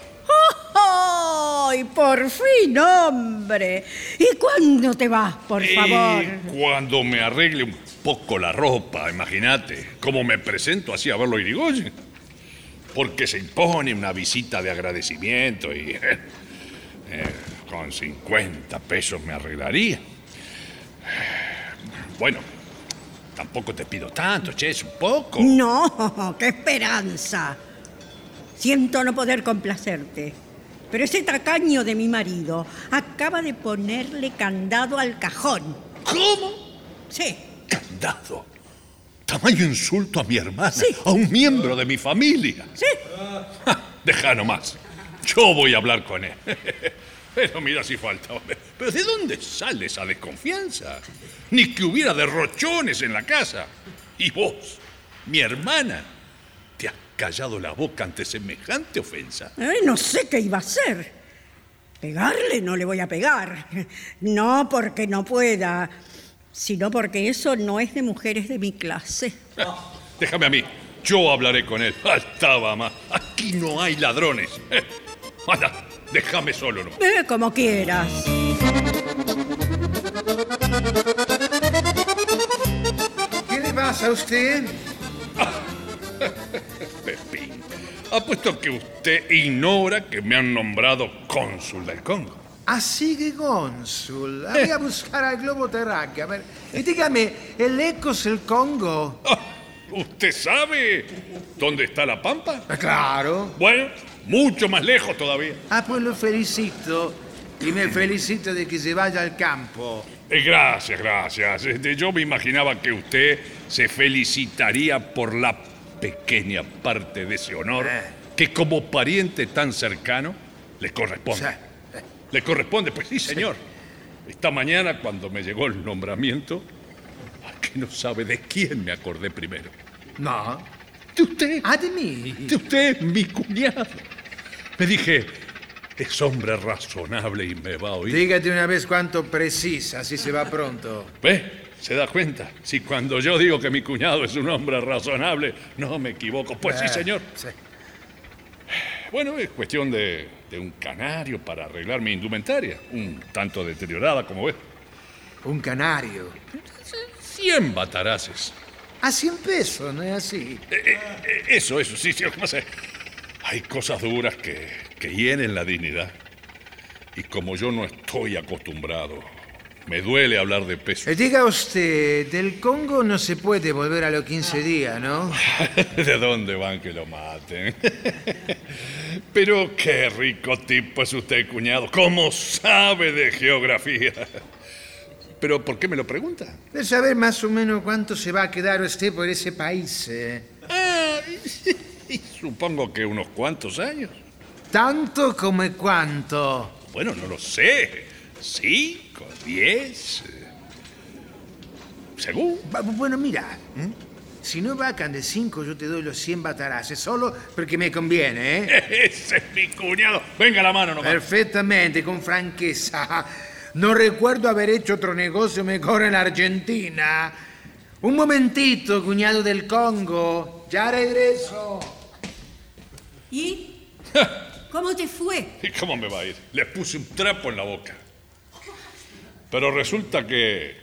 S5: ¡Ay, por fin, hombre! ¿Y cuándo te vas, por favor?
S8: Cuando me arregle un poco la ropa, imagínate, cómo me presento así a verlo Irigoyen. Porque se impone una visita de agradecimiento y eh, con 50 pesos me arreglaría. Bueno, tampoco te pido tanto, che, es un poco.
S5: No, qué esperanza. Siento no poder complacerte. Pero ese tacaño de mi marido acaba de ponerle candado al cajón.
S8: ¿Cómo?
S5: Sí.
S8: Candado. Tamaño insulto a mi hermana,
S5: Sí.
S8: a un miembro de mi familia.
S5: Sí.
S8: Ja, deja nomás. Yo voy a hablar con él. Pero mira si falta. ¿Pero de dónde sale esa desconfianza? Ni que hubiera derrochones en la casa. Y vos, mi hermana, te has callado la boca ante semejante ofensa.
S5: No sé qué iba a hacer. Pegarle no le voy a pegar. No porque no pueda, sino porque eso no es de mujeres de mi clase.
S8: Ah, déjame a mí, yo hablaré con él. Ah, Faltaba más. Aquí no hay ladrones. Eh, anda, déjame solo, ¿no?
S5: Eh, como quieras.
S4: ¿Qué le pasa a usted?
S8: Pepín, apuesto que usted ignora que me han nombrado cónsul del Congo.
S4: Así que cónsul. Voy a buscar al globo terráqueo. A ver, y dígame, ¿el eco es el Congo?
S8: ¿Usted sabe dónde está la Pampa?
S4: Claro.
S8: Bueno, mucho más lejos todavía.
S4: Ah, pues lo felicito. Y me felicito de que se vaya al campo.
S8: Eh, Gracias, gracias. Este, Yo me imaginaba que usted se felicitaría por la pequeña parte de ese honor que como pariente tan cercano le corresponde. Le corresponde, pues sí, señor. Esta mañana, cuando me llegó el nombramiento, ¿a que no sabe de quién me acordé primero?
S4: No.
S8: De usted.
S4: Ah, de mí.
S8: De usted, mi cuñado. Me dije, es hombre razonable y me va a oír.
S4: Dígate una vez cuánto precisa, así se va pronto.
S8: ¿Ve? ¿Se da cuenta? Si cuando yo digo que mi cuñado es un hombre razonable, no me equivoco. Pues sí,
S4: Eh,
S8: señor.
S4: sí.
S8: Bueno, es cuestión de, de un canario para arreglar mi indumentaria. Un tanto deteriorada, como ves.
S4: Un canario.
S8: 100 bataraces.
S4: A 100 pesos, ¿no es así?
S8: Eh, Eso, eso, sí, sí. ¿cómo se- Hay cosas duras que, que hieren la dignidad. Y como yo no estoy acostumbrado, me duele hablar de peso.
S4: Eh, Diga usted, del Congo no se puede volver a los 15 días, ¿no?
S8: ¿De dónde van que lo maten? Pero qué rico tipo es usted, cuñado. ¿Cómo sabe de geografía? ¿Pero por qué me lo pregunta?
S4: De saber más o menos cuánto se va a quedar usted por ese país. eh.
S8: Supongo que unos cuantos años.
S4: Tanto como cuánto.
S8: Bueno, no lo sé. ¿Cinco? ¿Diez? eh, ¿Según?
S4: Bueno, mira. Si no vacan de 5, yo te doy los 100 bataraces, solo porque me conviene, ¿eh?
S8: Ese es mi cuñado. Venga la mano nomás.
S4: Perfectamente, con franqueza. No recuerdo haber hecho otro negocio mejor en Argentina. Un momentito, cuñado del Congo. Ya regreso.
S5: ¿Y? ¿Cómo te fue?
S8: ¿Y cómo me va a ir? Le puse un trapo en la boca. Pero resulta que,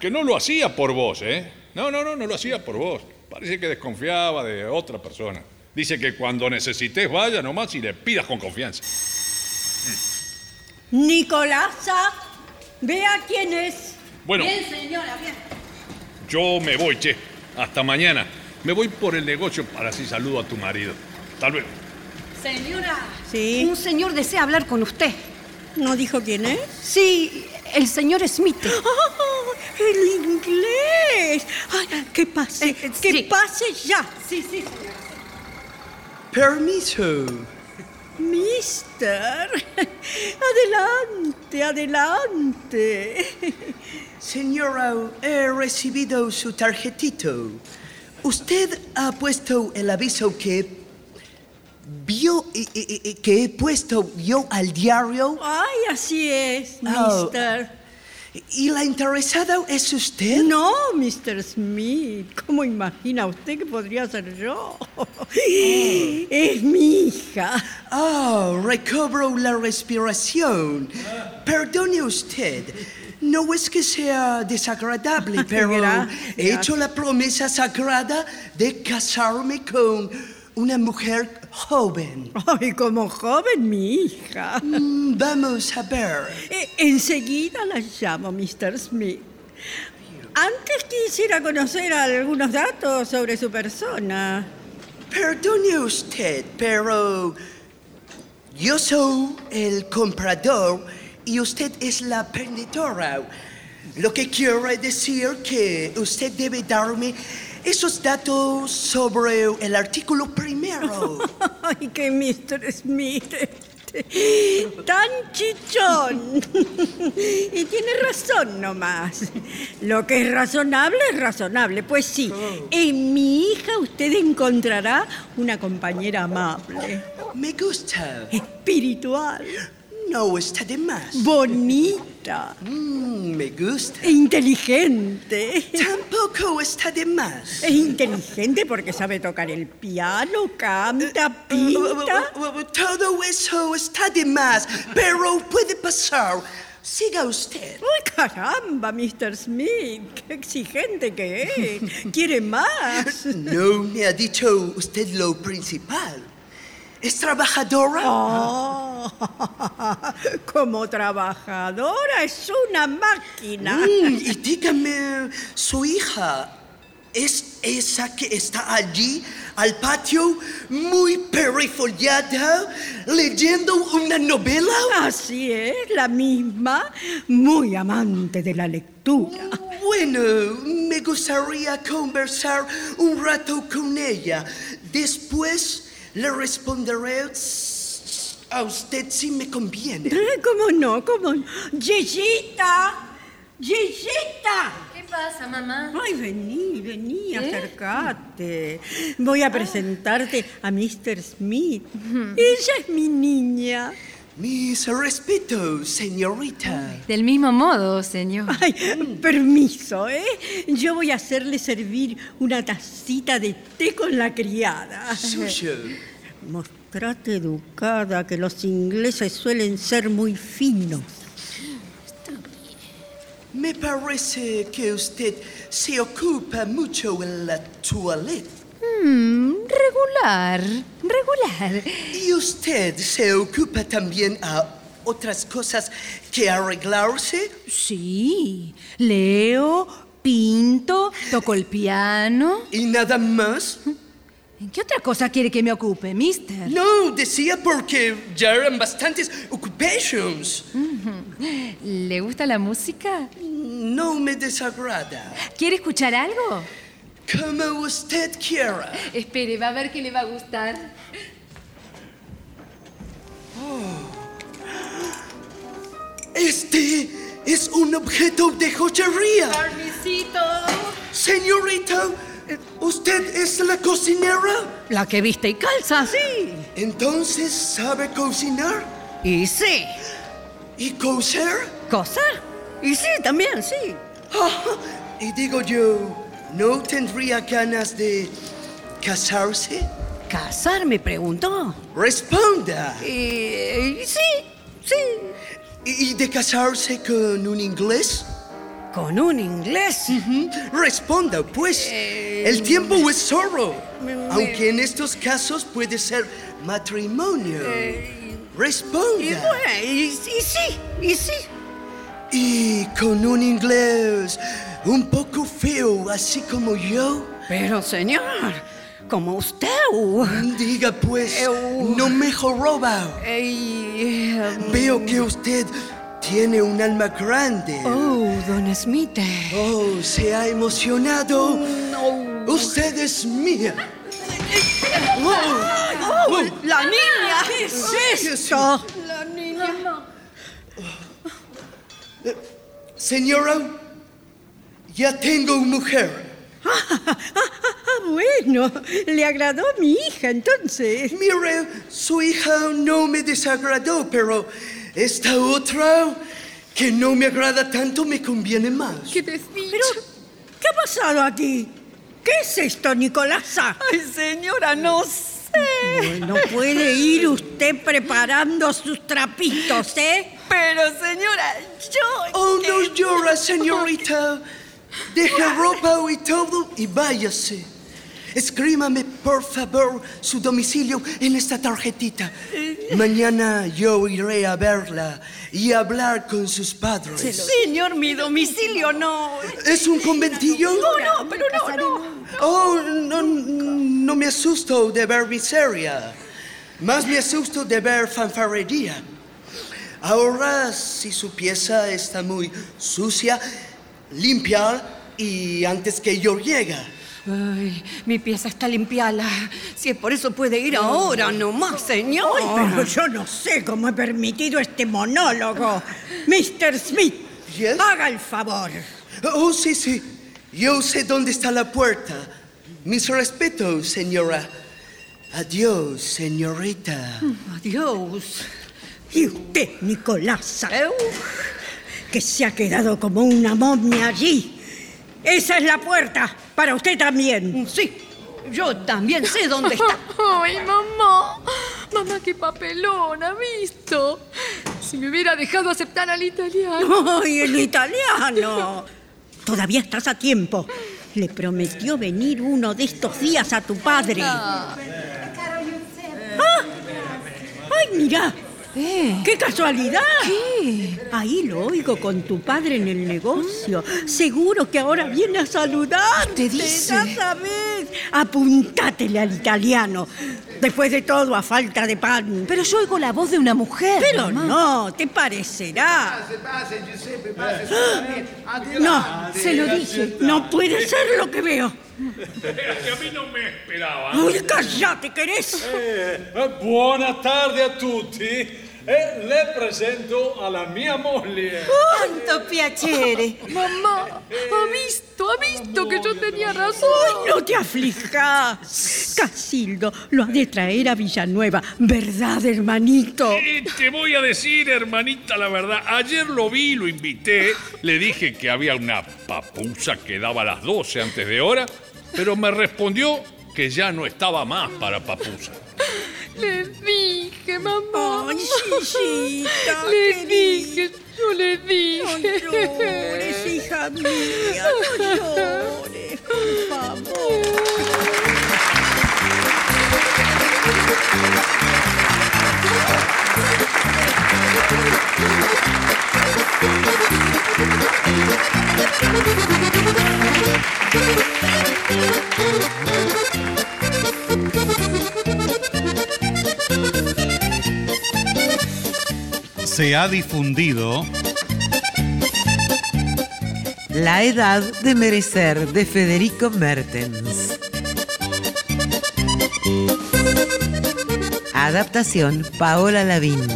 S8: que no lo hacía por vos, ¿eh? No, no, no, no lo hacía por vos. Parece que desconfiaba de otra persona. Dice que cuando necesites vaya nomás y le pidas con confianza.
S5: Nicolasa, vea quién es.
S8: Bueno.
S5: Bien, señora, bien.
S8: Yo me voy, che. Hasta mañana. Me voy por el negocio para así saludo a tu marido. Tal vez.
S12: Señora.
S5: Sí.
S12: Un señor desea hablar con usted.
S5: ¿No dijo quién es?
S12: Sí, el señor Smith.
S5: ¡Oh, el inglés! Ay, que pase, que
S12: sí.
S5: pase ya.
S12: Sí, sí.
S16: Permiso.
S5: Mister, adelante, adelante.
S16: Señora, he recibido su tarjetito. Usted ha puesto el aviso que vio eh, eh, eh, que he puesto yo al diario.
S5: Ay, así es,
S16: Oh.
S5: mister.
S16: ¿Y la interesada es usted?
S5: No, Mr. Smith. ¿Cómo imagina usted que podría ser yo? Es mi hija.
S16: Oh, recobro la respiración. Perdone usted. No es que sea desagradable, pero
S5: Gracias.
S16: he hecho la promesa sagrada de casarme con una mujer joven.
S5: Ay, como joven, mi hija.
S16: Mm, Vamos a ver.
S5: Eh, enseguida la llamo, Mr. Smith. Antes quisiera conocer algunos datos sobre su persona.
S16: Perdone usted, pero yo soy el comprador y usted es la vendedora. Lo que quiere decir que usted debe darme esos datos sobre el artículo primero.
S5: Ay, que Mr. Smith. Tan chichón. Y tiene razón nomás. Lo que es razonable es razonable. Pues sí, en mi hija usted encontrará una compañera amable.
S16: Me gusta.
S5: Espiritual.
S16: No está de más.
S5: Bonita.
S16: Mm, me gusta.
S5: E inteligente.
S16: Tampoco está de más.
S5: Es inteligente porque sabe tocar el piano, canta, pinta.
S16: Todo eso está de más, pero puede pasar. Siga usted.
S5: ¡Uy, caramba, Mr. Smith! ¡Qué exigente que es! ¿Quiere más?
S16: No me ha dicho usted lo principal. ¿Es trabajadora?
S5: Oh, como trabajadora es una máquina.
S16: Mm, y dígame, su hija, ¿es esa que está allí al patio muy perifollada leyendo una novela?
S5: Así es, la misma, muy amante de la lectura.
S16: Bueno, me gustaría conversar un rato con ella. Después le responderé a usted si me conviene.
S5: Eh, ¿Cómo no? ¿Cómo no? Yeyita, Yeyita.
S14: ¿Qué pasa, mamá?
S5: Ay, vení, vení,
S14: ¿Qué?
S5: acércate. Voy a presentarte a Mr. Smith. Ella es mi niña.
S16: Mis respetos, señorita.
S6: Del mismo modo, señor.
S5: Ay, permiso, ¿eh? Yo voy a hacerle servir una tacita de té con la criada.
S16: Suyo.
S5: Mostrate educada, que los ingleses suelen ser muy finos.
S16: Me parece que usted se ocupa mucho en la toilette.
S6: Hmm, regular, regular.
S16: ¿Y usted se ocupa también a otras cosas que arreglarse?
S6: Sí, leo, pinto, toco el piano.
S16: ¿Y nada más?
S6: ¿En qué otra cosa quiere que me ocupe, mister?
S16: No, decía porque ya eran bastantes occupations.
S6: ¿Le gusta la música?
S16: No me desagrada.
S6: ¿Quiere escuchar algo?
S16: Como usted quiera.
S6: Espere, va a ver que le va a gustar.
S16: Este es un objeto de joyería.
S6: Permisito.
S16: Señorita, ¿usted es la cocinera?
S5: La que viste y calza, sí.
S16: Entonces, ¿sabe cocinar?
S5: Y sí.
S16: ¿Y coser?
S5: ¿Coser? Y sí, también, sí.
S16: Y digo yo, ¿no tendría ganas de casarse?
S5: ¿Casar? Me preguntó.
S16: Responda.
S5: Y, y sí, sí.
S16: ¿Y de casarse con un inglés?
S5: ¿Con un inglés?
S16: Responda, pues. El tiempo es oro. Aunque en estos casos puede ser matrimonio. Responda.
S5: Y bueno, y, y sí, y sí.
S16: Y con un inglés un poco feo, así como yo.
S5: Pero, señor, como usted.
S16: Diga pues, no me joroba. Veo que usted tiene un alma grande.
S5: Oh, don Smith.
S16: Oh, se ha emocionado. Usted es mía.
S5: Oh, la niña. ¿Qué es esto?
S16: La niña. Señora, ya tengo una mujer.
S5: Ah, bueno, le agradó a mi hija entonces.
S16: Mire, su hija no me desagradó, pero esta otra que no me agrada tanto me conviene más.
S5: ¿Qué Pero, ¿qué ha pasado aquí? ¿Qué es esto, Nicolasa?
S12: Ay, señora, no sé.
S5: No puede ir usted preparando sus trapitos, ¿eh?
S12: Pero, señora, yo...
S16: Oh, no llora, señorita. Deja ropa y todo y váyase. Escríbame, por favor, su domicilio en esta tarjetita. Mañana yo iré a verla y hablar con sus padres.
S12: Señor, mi domicilio no...
S16: ¿Es un conventillo?
S12: No, no, pero no, no.
S16: Oh, no, no me asusto de ver miseria. Más me asusto de ver fanfarrería. Ahora, si su pieza está muy sucia, limpia y antes que yo llegue.
S12: Ay, mi pieza está limpiada. Si es por eso puede ir ahora nomás, señor.
S5: Ay, pero yo no sé cómo he permitido este monólogo. Mr. Smith, haga el favor.
S16: Oh, sí, sí. Yo sé dónde está la puerta. Mis respetos, señora. Adiós, señorita.
S5: Adiós. Y usted, Nicolasa, que se ha quedado como una momia allí. Esa es la puerta. Para usted también.
S12: Sí, yo también sé dónde está.
S17: Ay, mamá. Mamá, qué papelón, ¿ha visto? Si me hubiera dejado aceptar al italiano.
S5: ¡Ay, el italiano! Todavía estás a tiempo. Le prometió venir uno de estos días a tu padre.
S17: Ah.
S5: ¡Ah! Mirá. ¡Qué casualidad! ¿Qué? Ahí lo oigo con tu padre en el negocio. Seguro que ahora viene a saludarte.
S6: ¿Te dice?
S5: Ya sabes. Apuntátele al italiano. Después de todo, a falta de pan.
S6: Pero yo oigo la voz de una mujer.
S5: Pero
S6: mamá.
S5: no, te parecerá. No, se lo dije. No puede ser lo que veo.
S8: que a mí no me esperaba.
S5: Uy, callate, ¿querés?
S3: Eh, buona tarde a tutti. E le presento alla mia moglie.
S6: ¡Cuánto piacere! Mamá, ha visto, ha visto que yo tenía razón.
S5: Ay, no te aflijas. Casildo lo ha de traer a Villanueva. ¿Verdad, hermanito?
S8: Eh, te voy a decir, hermanita, la verdad. Ayer lo vi, lo invité. Le dije que había una papusa que daba a las 12 antes de hora, pero me respondió que ya no estaba más para papusa.
S17: Le dije, mamá.
S5: Ay, chichita,
S17: Le
S5: querida.
S17: dije, yo le dije.
S5: No llores, hija mía. No llores, por favor.
S2: Se ha difundido
S1: La edad de merecer de Federico Mertens. Adaptación Paola Lavín.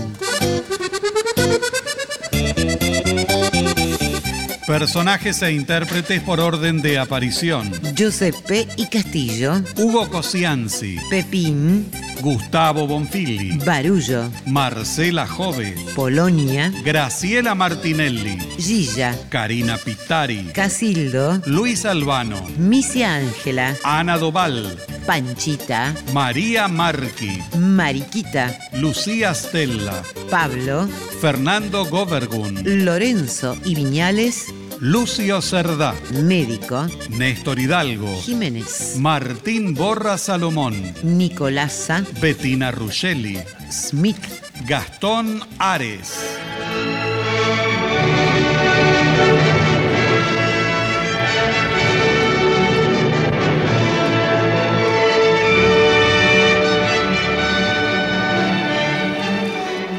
S2: personajes e intérpretes por orden de aparición.
S1: Giuseppe y Castillo.
S2: Hugo Cosianzi.
S1: Pepín.
S2: Gustavo Bonfilli.
S1: Barullo.
S2: Marcela Jove.
S1: Polonia.
S2: Graciela Martinelli.
S1: Gilla.
S2: Karina Pittari.
S1: Casildo.
S2: Luis Albano.
S1: Misia Ángela.
S2: Ana Doval.
S1: Panchita.
S2: María Marqui.
S1: Mariquita.
S2: Lucía Stella.
S1: Pablo.
S2: Fernando Govergun.
S1: Lorenzo y Viñales.
S2: Lucio Cerdá.
S1: Médico.
S2: Néstor Hidalgo.
S1: Jiménez.
S2: Martín Borra Salomón.
S1: Nicolasa.
S2: Bettina Ruggeli.
S1: Smith.
S2: Gastón Ares.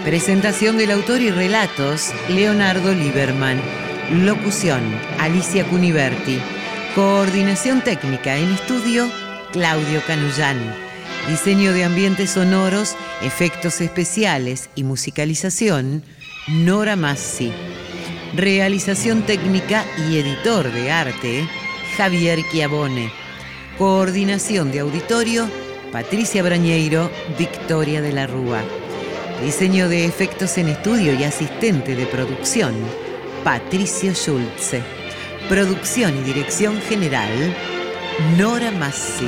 S1: Presentación del autor y relatos, Leonardo Lieberman. Locución, Alicia Cuniverti. Coordinación técnica en estudio, Claudio Canullán. Diseño de ambientes sonoros, efectos especiales y musicalización, Nora Massi. Realización técnica y editor de arte, Javier Chiavone. Coordinación de auditorio, Patricia Brañeiro, Victoria de la Rúa. Diseño de efectos en estudio y asistente de producción, Patricio Schulze. Producción y dirección general, Nora Massi.